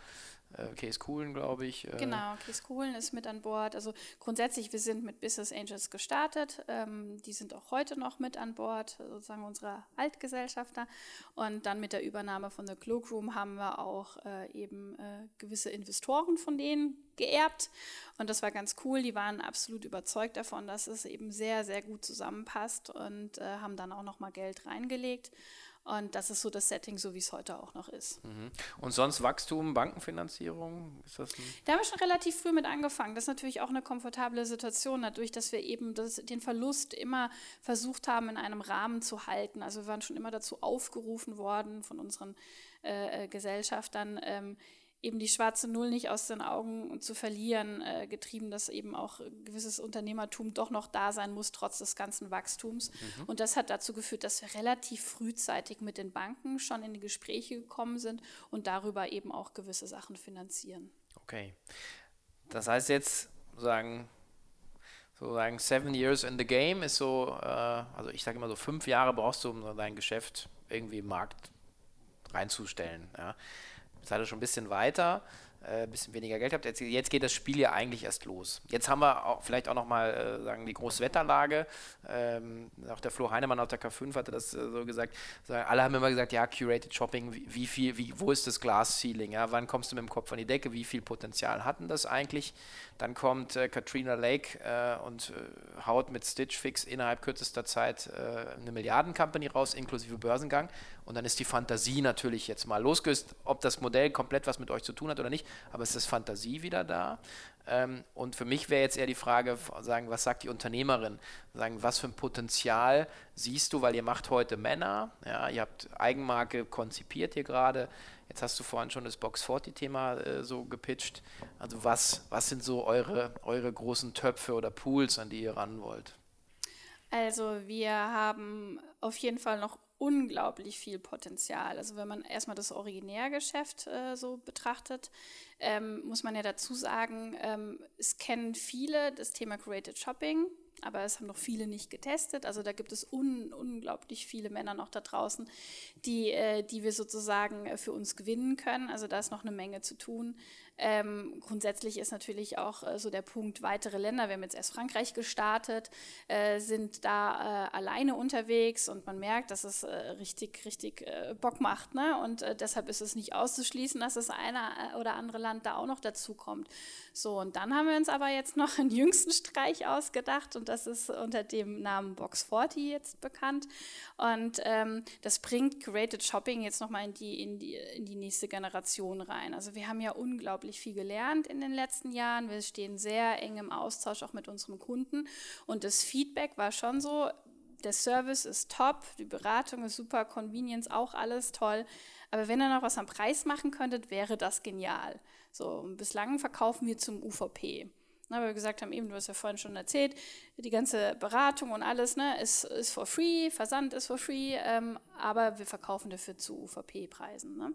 äh, Case Coolen, glaube ich. Äh. Genau, Case Coolen ist mit an Bord. Also grundsätzlich, wir sind mit Business Angels gestartet. Ähm, die sind auch heute noch mit an Bord, sozusagen unsere Altgesellschafter. Und dann mit der Übernahme von der Cloakroom haben wir auch äh, eben äh, gewisse Investoren von denen geerbt. Und das war ganz cool. Die waren absolut überzeugt davon, dass es eben sehr, sehr gut zusammenpasst und haben dann auch noch mal Geld reingelegt. Und das ist so das Setting, so wie es heute auch noch ist. Mhm. Und sonst Wachstum, Bankenfinanzierung? Ist das da haben wir schon relativ früh mit angefangen. Das ist natürlich auch eine komfortable Situation, dadurch, dass wir eben das, den Verlust immer versucht haben, in einem Rahmen zu halten. Also wir waren schon immer dazu aufgerufen worden von unseren äh, äh Gesellschaftern, ähm, eben die schwarze Null nicht aus den Augen zu verlieren, äh, getrieben, dass eben auch gewisses Unternehmertum doch noch da sein muss, trotz des ganzen Wachstums. Mhm. Und das hat dazu geführt, dass wir relativ frühzeitig mit den Banken schon in die Gespräche gekommen sind und darüber eben auch gewisse Sachen finanzieren. Okay. Das heißt jetzt sagen, sozusagen seven years in the game ist so, äh, also ich sage immer so fünf Jahre brauchst du, um dein Geschäft irgendwie im Markt reinzustellen. Ja seid ihr schon ein bisschen weiter, ein äh, bisschen weniger Geld habt. Jetzt, jetzt, geht das Spiel ja eigentlich erst los. Jetzt haben wir auch, vielleicht auch nochmal äh, die Großwetterlage. Ähm, auch der Flo Heinemann auf der K5 hatte das äh, so gesagt. Alle haben immer gesagt, ja, Curated Shopping, wie, wie viel, wie, wo ist das Glass-Ceiling? Ja? Wann kommst du mit dem Kopf an die Decke? Wie viel Potenzial hatten das eigentlich? Dann kommt äh, Katrina Lake äh, und äh, haut mit Stitch Fix innerhalb kürzester Zeit äh, eine Milliarden-Company raus, inklusive Börsengang. Und dann ist die Fantasie natürlich jetzt mal losgelöst, ob das Modell komplett was mit euch zu tun hat oder nicht, aber es ist Fantasie wieder da. Ähm, und für mich wäre jetzt eher die Frage, sagen, was sagt die Unternehmerin? Sagen, was für ein Potenzial siehst du, weil ihr macht heute Männer, ja, ihr habt Eigenmarke konzipiert hier gerade. Jetzt hast du vorhin schon das Box 40-Thema äh, so gepitcht. Also was, was sind so eure, eure großen Töpfe oder Pools, an die ihr ran wollt? Also wir haben auf jeden Fall noch unglaublich viel Potenzial. Also wenn man erstmal das Originärgeschäft äh, so betrachtet, ähm, muss man ja dazu sagen, ähm, es kennen viele das Thema Created Shopping, aber es haben noch viele nicht getestet. Also da gibt es un unglaublich viele Männer noch da draußen, die, äh, die wir sozusagen äh, für uns gewinnen können. Also da ist noch eine Menge zu tun. Ähm, grundsätzlich ist natürlich auch äh, so der Punkt, weitere Länder, wir haben jetzt erst Frankreich gestartet, äh, sind da äh, alleine unterwegs und man merkt, dass es äh, richtig, richtig äh, Bock macht. Ne? Und äh, deshalb ist es nicht auszuschließen, dass das eine oder andere Land da auch noch dazu kommt. So, und dann haben wir uns aber jetzt noch einen jüngsten Streich ausgedacht und das ist unter dem Namen Box 40 jetzt bekannt. Und ähm, das bringt Curated Shopping jetzt nochmal in die, in, die, in die nächste Generation rein. Also wir haben ja unglaublich viel gelernt in den letzten Jahren. Wir stehen sehr eng im Austausch auch mit unseren Kunden und das Feedback war schon so, der Service ist top, die Beratung ist super, Convenience auch alles toll. Aber wenn ihr noch was am Preis machen könntet, wäre das genial. So, bislang verkaufen wir zum UVP. Na, weil wir gesagt haben, eben, du hast ja vorhin schon erzählt, die ganze Beratung und alles ne, ist, ist for free, Versand ist for free, ähm, aber wir verkaufen dafür zu UVP-Preisen. Ne?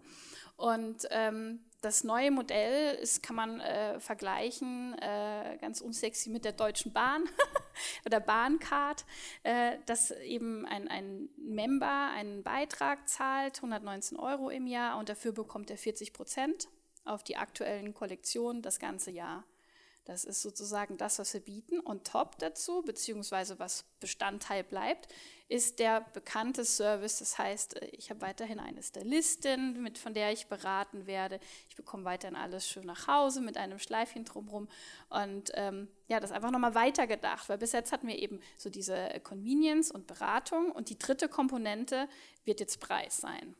Und ähm, das neue Modell ist, kann man äh, vergleichen, äh, ganz unsexy mit der Deutschen Bahn oder Bahncard, äh, dass eben ein, ein Member einen Beitrag zahlt, 119 Euro im Jahr, und dafür bekommt er 40 Prozent auf die aktuellen Kollektionen das ganze Jahr. Das ist sozusagen das, was wir bieten. Und top dazu, beziehungsweise was Bestandteil bleibt, ist der bekannte Service. Das heißt, äh, ich habe weiterhin eine Stylistin, mit, von der ich beraten werde. Ich bekomme weiterhin alles schön nach Hause mit einem Schleifchen drumherum. Und ähm, ja, das einfach nochmal weitergedacht, weil bis jetzt hatten wir eben so diese Convenience und Beratung. Und die dritte Komponente wird jetzt Preis sein.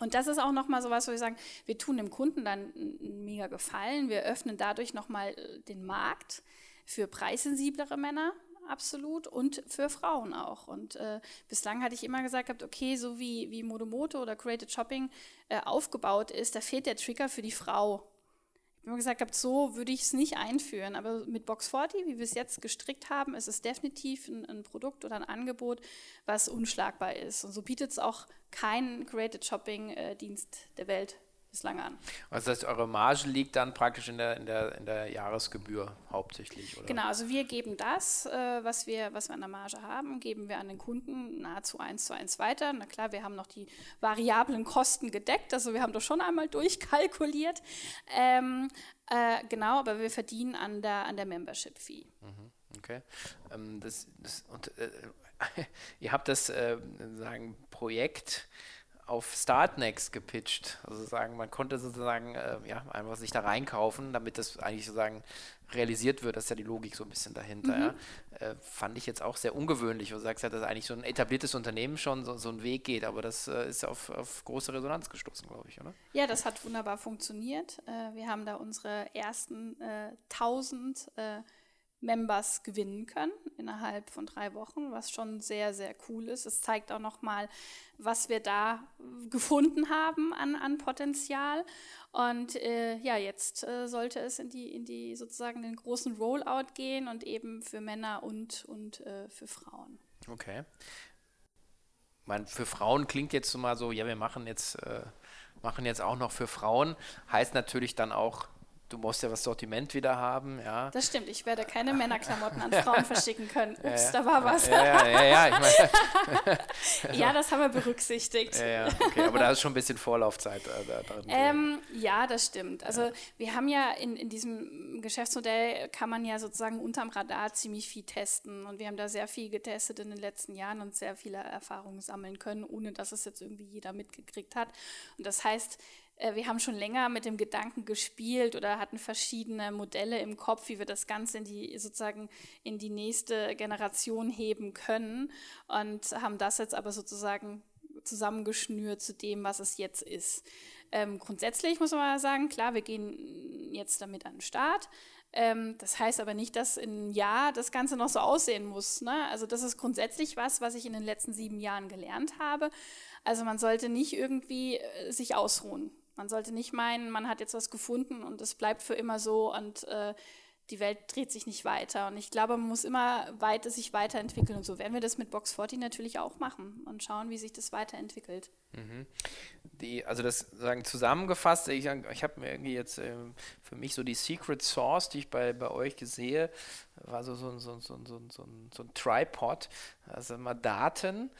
Und das ist auch nochmal so was, wo wir sagen, wir tun dem Kunden dann einen mega Gefallen. Wir öffnen dadurch nochmal äh, den Markt für preissensiblere Männer, absolut, und für Frauen auch. Und äh, bislang hatte ich immer gesagt, okay, so wie, wie Modomoto oder Created Shopping äh, aufgebaut ist, da fehlt der Trigger für die Frau immer gesagt habe, so würde ich es nicht einführen. Aber mit Box 40, wie wir es jetzt gestrickt haben, ist es definitiv ein, ein Produkt oder ein Angebot, was unschlagbar ist. Und so bietet es auch keinen Created Shopping-Dienst äh, der Welt bislang an. Also das heißt, eure Marge liegt dann praktisch in der, in der, in der Jahresgebühr hauptsächlich, oder? Genau, also wir geben das, äh, was, wir, was wir an der Marge haben, geben wir an den Kunden nahezu eins zu eins weiter. Na klar, wir haben noch die variablen Kosten gedeckt, also wir haben das schon einmal durchkalkuliert. Ähm, äh, genau, aber wir verdienen an der, an der Membership-Fee. Mhm, okay. Ähm, das, das, und, äh, ihr habt das äh, sagen, Projekt auf Startnext gepitcht. Also sagen, man konnte sozusagen äh, ja, einfach sich da reinkaufen, damit das eigentlich sozusagen realisiert wird. Das ist ja die Logik so ein bisschen dahinter. Mhm. Ja. Äh, fand ich jetzt auch sehr ungewöhnlich. Du sagst ja, dass eigentlich so ein etabliertes Unternehmen schon so, so einen Weg geht, aber das äh, ist auf, auf große Resonanz gestoßen, glaube ich, oder? Ja, das hat wunderbar funktioniert. Äh, wir haben da unsere ersten 1000 äh, Members gewinnen können innerhalb von drei Wochen, was schon sehr, sehr cool ist. Es zeigt auch nochmal, was wir da gefunden haben an, an Potenzial. Und äh, ja, jetzt äh, sollte es in die, in die sozusagen den großen Rollout gehen und eben für Männer und, und äh, für Frauen. Okay. Man, für Frauen klingt jetzt mal so, ja, wir machen jetzt, äh, machen jetzt auch noch für Frauen. Heißt natürlich dann auch, du musst ja das Sortiment wieder haben, ja. Das stimmt, ich werde keine Männerklamotten an Frauen verschicken können. Ups, da war was. Ja, ja, ja, ja, ich meine. ja, das haben wir berücksichtigt. Ja, ja, okay, aber da ist schon ein bisschen Vorlaufzeit äh. Ähm, ja, das stimmt. Also wir haben ja in, in diesem Geschäftsmodell kann man ja sozusagen unterm Radar ziemlich viel testen und wir haben da sehr viel getestet in den letzten Jahren und sehr viele Erfahrungen sammeln können, ohne dass es jetzt irgendwie jeder mitgekriegt hat. Und das heißt, wir haben schon länger mit dem Gedanken gespielt oder hatten verschiedene Modelle im Kopf, wie wir das Ganze in die sozusagen in die nächste Generation heben können und haben das jetzt aber sozusagen zusammengeschnürt zu dem, was es jetzt ist. Ähm, grundsätzlich muss man sagen, klar, wir gehen jetzt damit an den Start. Ähm, das heißt aber nicht, dass in einem Jahr das Ganze noch so aussehen muss. Ne? Also das ist grundsätzlich was, was ich in den letzten sieben Jahren gelernt habe. Also man sollte nicht irgendwie äh, sich ausruhen. Man sollte nicht meinen, man hat jetzt was gefunden und es bleibt für immer so und äh, die Welt dreht sich nicht weiter. Und ich glaube, man muss immer weiter sich weiterentwickeln. Und so werden wir das mit Box 40 natürlich auch machen und schauen, wie sich das weiterentwickelt. Mhm. Die, also das sagen zusammengefasst, ich, ich habe mir irgendwie jetzt äh, für mich so die Secret Source, die ich bei, bei euch sehe, war so, so, so, so, so, so, so ein Tripod, also mal Daten,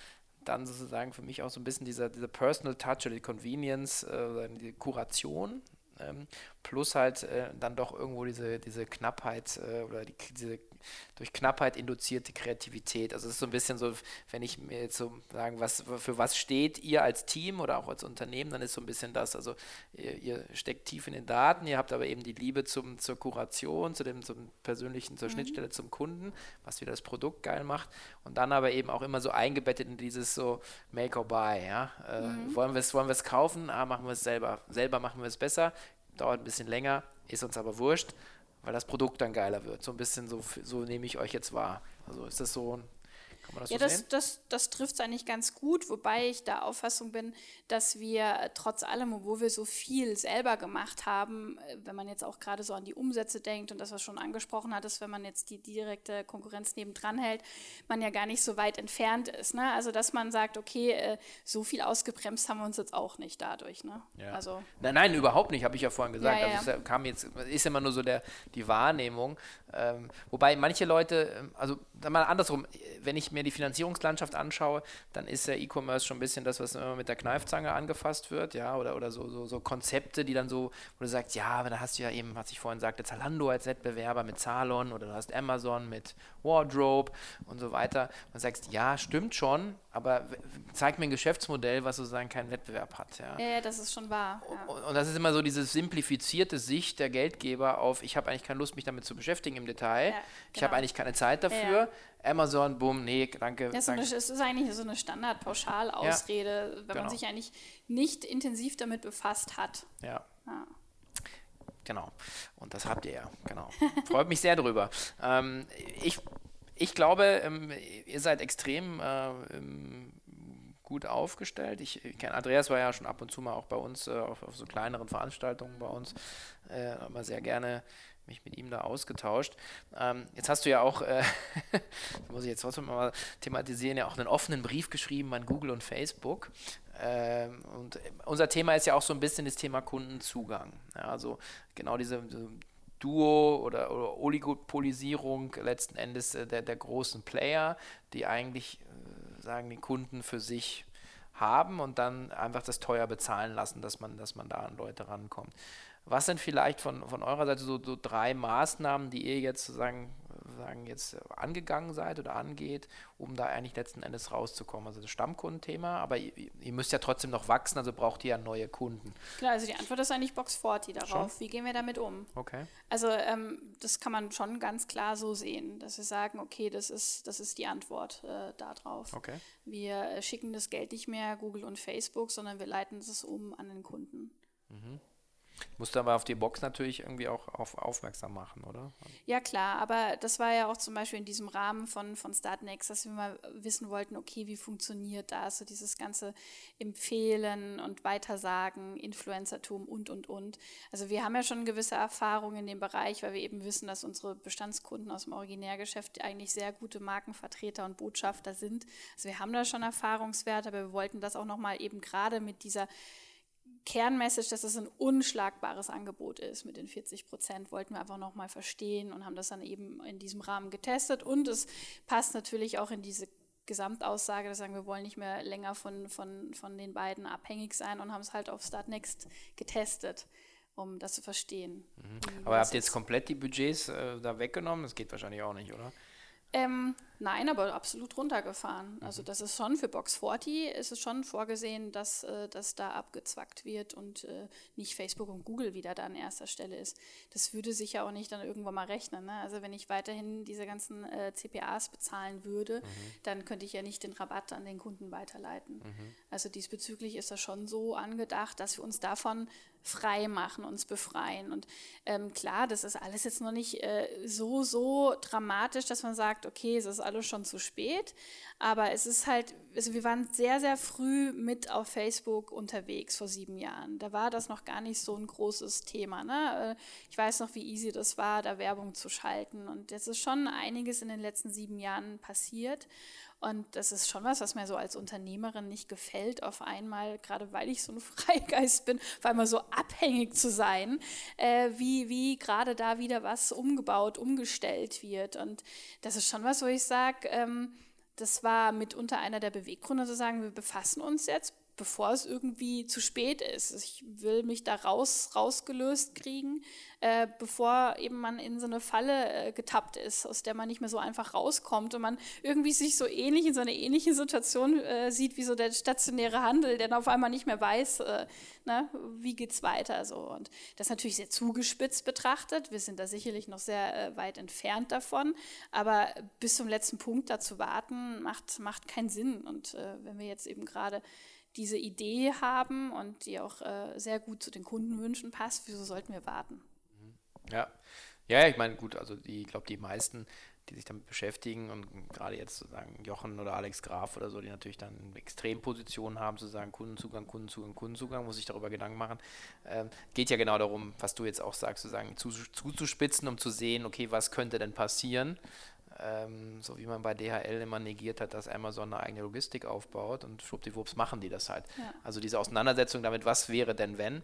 dann sozusagen für mich auch so ein bisschen dieser, dieser Personal Touch oder die Convenience, äh, die Kuration ähm, plus halt äh, dann doch irgendwo diese, diese Knappheit äh, oder die, diese durch Knappheit induzierte Kreativität. Also es ist so ein bisschen so, wenn ich mir jetzt so sagen, was, für was steht ihr als Team oder auch als Unternehmen, dann ist so ein bisschen das. Also ihr, ihr steckt tief in den Daten, ihr habt aber eben die Liebe zum, zur Kuration, zu dem zum persönlichen, zur mhm. Schnittstelle zum Kunden, was wieder das Produkt geil macht. Und dann aber eben auch immer so eingebettet in dieses so Make or Buy. Ja? Äh, mhm. Wollen wir es wollen kaufen? Ah, machen wir es selber. Selber machen wir es besser. Dauert ein bisschen länger, ist uns aber wurscht weil das Produkt dann geiler wird. So ein bisschen so, so nehme ich euch jetzt wahr. Also ist das so ein kann man das ja, so das, sehen? das, das trifft es eigentlich ganz gut, wobei ich der Auffassung bin, dass wir trotz allem, obwohl wir so viel selber gemacht haben, äh, wenn man jetzt auch gerade so an die Umsätze denkt und das, was schon angesprochen hat, ist, wenn man jetzt die direkte Konkurrenz nebendran hält, man ja gar nicht so weit entfernt ist. Ne? Also, dass man sagt, okay, äh, so viel ausgebremst haben wir uns jetzt auch nicht dadurch. Ne? Ja. Also, nein, nein, überhaupt nicht, habe ich ja vorhin gesagt. Ja, ja. Also, es kam jetzt, ist immer nur so der, die Wahrnehmung. Ähm, wobei manche Leute, ähm, also mal andersrum, wenn ich mir die Finanzierungslandschaft anschaue, dann ist der E-Commerce schon ein bisschen das, was immer mit der Kneifzange angefasst wird, ja, oder, oder so, so, so Konzepte, die dann so, wo du sagst, ja, aber da hast du ja eben, was ich vorhin sagte, Zalando als Wettbewerber mit Zalon oder du hast Amazon mit Wardrobe und so weiter und sagst, ja, stimmt schon, aber zeig mir ein Geschäftsmodell, was sozusagen keinen Wettbewerb hat. Ja, ja, das ist schon wahr. Ja. Und, und das ist immer so diese simplifizierte Sicht der Geldgeber auf, ich habe eigentlich keine Lust, mich damit zu beschäftigen im Detail, ja, genau. ich habe eigentlich keine Zeit dafür, Amazon, boom, nee, danke. Das danke. ist, ist eigentlich so eine Standard-Pauschalausrede, ja, wenn genau. man sich eigentlich nicht intensiv damit befasst hat. Ja. ja. Genau. Und das habt ihr ja, genau. Freut mich sehr drüber. Ähm, ich, ich glaube, ähm, ihr seid extrem äh, ähm, gut aufgestellt. Ich, ich kenne Andreas war ja schon ab und zu mal auch bei uns äh, auf, auf, so kleineren Veranstaltungen bei uns äh, immer sehr gerne mich mit ihm da ausgetauscht. Ähm, jetzt hast du ja auch, äh, muss ich jetzt trotzdem mal thematisieren, ja auch einen offenen Brief geschrieben an Google und Facebook. Ähm, und unser Thema ist ja auch so ein bisschen das Thema Kundenzugang. Ja, also genau diese, diese Duo- oder, oder, Oligopolisierung letzten Endes äh, der, der, großen Player, die eigentlich äh, sagen, den Kunden für sich haben und dann einfach das teuer bezahlen lassen, dass man, dass man da an Leute rankommt. Was sind vielleicht von, von eurer Seite so, so drei Maßnahmen, die ihr jetzt sozusagen sagen, jetzt angegangen seid oder angeht, um da eigentlich letzten Endes rauszukommen? Also das Stammkundenthema, aber ihr, ihr, müsst ja trotzdem noch wachsen, also braucht ihr ja neue Kunden. Klar, also die Antwort ist eigentlich Box 40 darauf. Schon? Wie gehen wir damit um? Okay. Also ähm, das kann man schon ganz klar so sehen, dass wir sagen, okay, das ist, das ist die Antwort äh, darauf. Okay. Wir äh, schicken das Geld nicht mehr Google und Facebook, sondern wir leiten es um an den Kunden. Mhm. Musst du aber auf die Box natürlich irgendwie auch auf aufmerksam machen, oder? Ja, klar, aber das war ja auch zum Beispiel in diesem Rahmen von, von Startnext, dass wir mal wissen wollten, okay, wie funktioniert das, so dieses ganze Empfehlen und Weitersagen, Influencertum und, und, und. Also wir haben ja schon gewisse Erfahrungen in dem Bereich, weil wir eben wissen, dass unsere Bestandskunden aus dem Originärgeschäft eigentlich sehr gute Markenvertreter und Botschafter sind. Also wir haben da schon Erfahrungswerte, aber wir wollten das auch nochmal eben gerade mit dieser Kernmessage, dass es ein unschlagbares Angebot ist mit den 40 Prozent, wollten wir einfach nochmal verstehen und haben das dann eben in diesem Rahmen getestet. Und es passt natürlich auch in diese Gesamtaussage, dass sagen, wir wollen nicht mehr länger von, von, von den beiden abhängig sein und haben es halt auf Startnext getestet, um das zu verstehen. Mhm. Aber habt ihr jetzt komplett die Budgets äh, da weggenommen? Das geht wahrscheinlich auch nicht, oder? Ähm, nein, aber absolut runtergefahren. Also mhm. das ist schon für Box 40 ist es schon vorgesehen, dass äh, das da abgezwackt wird und äh, nicht Facebook und Google wieder da an erster Stelle ist. Das würde sich ja auch nicht dann irgendwann mal rechnen. Ne? Also wenn ich weiterhin diese ganzen äh, CPAs bezahlen würde, mhm. dann könnte ich ja nicht den Rabatt an den Kunden weiterleiten. Mhm. Also diesbezüglich ist das schon so angedacht, dass wir uns davon frei machen, uns befreien. Und ähm, klar, das ist alles jetzt noch nicht äh, so, so dramatisch, dass man sagt, okay, es ist alles schon zu spät. Aber es ist halt, also wir waren sehr, sehr früh mit auf Facebook unterwegs vor sieben Jahren. Da war das noch gar nicht so ein großes Thema. Ne? Äh, ich weiß noch, wie easy das war, da Werbung zu schalten. Und jetzt ist schon einiges in den letzten sieben Jahren passiert. Und das ist schon was, was mir so als Unternehmerin nicht gefällt, auf einmal, gerade weil ich so ein Freigeist bin, auf einmal so abhängig zu sein, äh, wie, wie gerade da wieder was umgebaut, umgestellt wird. Und das ist schon was, wo ich sage, ähm, das war mitunter einer der Beweggründe zu sagen, wir befassen uns jetzt bevor es irgendwie zu spät ist. Ich will mich da raus, rausgelöst kriegen, äh, bevor eben man in so eine Falle äh, getappt ist, aus der man nicht mehr so einfach rauskommt und man irgendwie sich so ähnlich in so einer ähnlichen Situation äh, sieht wie so der stationäre Handel, der dann auf einmal nicht mehr weiß, äh, ne, wie es weiter. So. Und das natürlich sehr zugespitzt betrachtet. Wir sind da sicherlich noch sehr äh, weit entfernt davon, aber bis zum letzten Punkt da zu warten, macht, macht keinen Sinn. Und wenn wir jetzt eben gerade diese Idee haben und die auch äh, sehr gut zu den Kundenwünschen passt, wieso sollten wir warten? Ja, ja, ich meine, gut, also die, ich glaube, die meisten, die sich damit beschäftigen und gerade jetzt sozusagen Jochen oder Alex Graf oder so, die natürlich dann Extrempositionen haben, zu sagen Kundenzugang, Kundenzugang, Kundenzugang, muss sich darüber Gedanken machen. Ähm, geht ja genau darum, was du jetzt auch sagst, sozusagen zu, zuzuspitzen, um zu sehen, okay, was könnte denn passieren? ähm, so wie man bei DHL immer negiert hat, dass Amazon eine eigene Logistik aufbaut und schwuppdiwupps machen die das halt. Ja. Also diese Auseinandersetzung damit, was wäre denn wenn?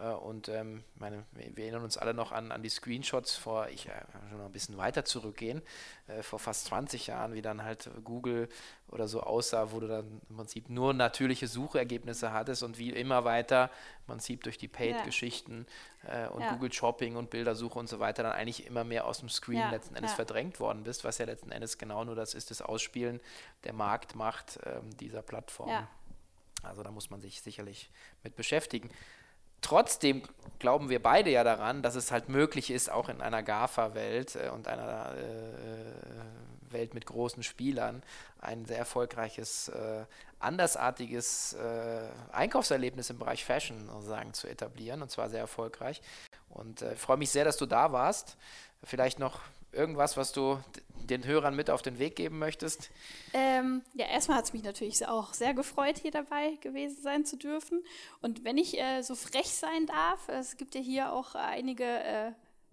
Äh, und ähm, meine, wir erinnern uns alle noch an, an die Screenshots vor, ich äh, schon noch ein bisschen weiter zurückgehen, äh, vor fast 20 Jahren, wie dann halt Google oder so aussah, wo du dann im Prinzip nur natürliche Suchergebnisse hattest und wie immer weiter, man sieht durch die Paid-Geschichten ja. äh, und ja. Google Shopping und Bildersuche und so weiter dann eigentlich immer mehr aus dem Screen ja. letzten Endes verdrängt worden bist, was ja letzten Endes genau nur das ist, das Ausspielen der Marktmacht ähm, dieser Plattform. Also da muss man sich sicherlich mit beschäftigen. Trotzdem glauben wir beide ja daran, dass es halt möglich ist, auch in einer GAFA-Welt äh, und einer äh, Welt mit großen Spielern ein sehr erfolgreiches, äh, andersartiges äh, Einkaufserlebnis im Bereich Fashion sozusagen zu etablieren und zwar sehr erfolgreich. Und äh, ich freue mich sehr, dass du da warst. Vielleicht noch irgendwas, was du den Hörern mit auf den Weg geben möchtest? Ähm, ja, erstmal hat es mich natürlich auch sehr gefreut, hier dabei gewesen sein zu dürfen. Und wenn ich äh, so frech sein darf, es gibt ja hier auch einige äh,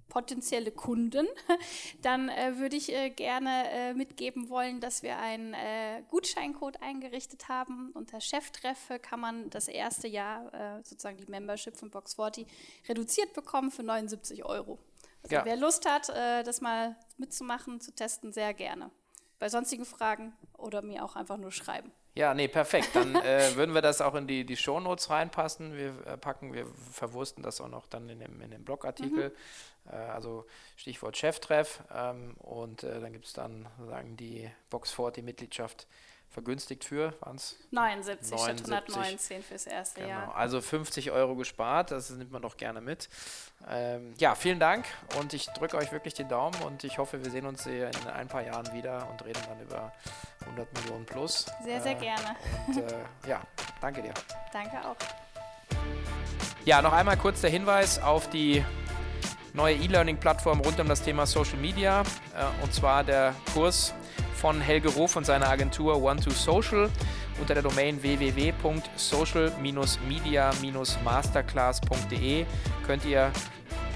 potenzielle Kunden, dann äh, würde ich äh, gerne äh, mitgeben wollen, dass wir einen äh, Gutscheincode eingerichtet haben. Unter Cheftreffe kann man das erste Jahr sozusagen die Membership von Box 40 reduziert bekommen für 79 Euro. Also ja. wer Lust hat, äh, das mal mitzumachen, zu testen, sehr gerne. Bei sonstigen Fragen oder mir auch einfach nur schreiben. Ja, nee, perfekt. Dann äh, würden wir das auch in die, die Shownotes reinpassen. Wir äh, packen, wir verwursten das auch noch dann in dem, in dem Blogartikel. Mhm. Äh, also Stichwort Cheftreff. Ähm, und äh, dann gibt es dann sozusagen die Box 40 Mitgliedschaft vergünstigt für, waren es? 79, 79 statt 119 fürs erste genau. Jahr. Also 50 Euro gespart, das nimmt man doch gerne mit. Ähm, ja, vielen Dank und ich drücke euch wirklich den Daumen und ich hoffe, wir sehen uns in ein paar Jahren wieder und reden dann über 100 Millionen plus. Sehr, sehr äh, gerne. Und äh, ja, danke dir. Danke auch. Ja, noch einmal kurz der Hinweis auf die neue E-Learning-Plattform rund um das Thema Social Media äh, und zwar der Kurs von Helge Roh und seiner Agentur One2Social unter der Domain www.social-media-masterclass.de könnt ihr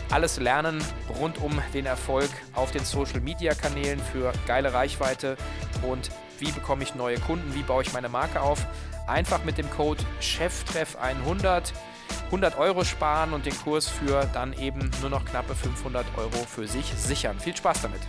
alles lernen rund um den Erfolg auf den Social Media Kanälen für geile Reichweite und wie bekomme ich neue Kunden, wie baue ich meine Marke auf. Einfach mit dem Code Cheftreff100 100 Euro sparen und den Kurs für dann eben nur noch knappe 500 Euro für sich sichern. Viel Spaß damit!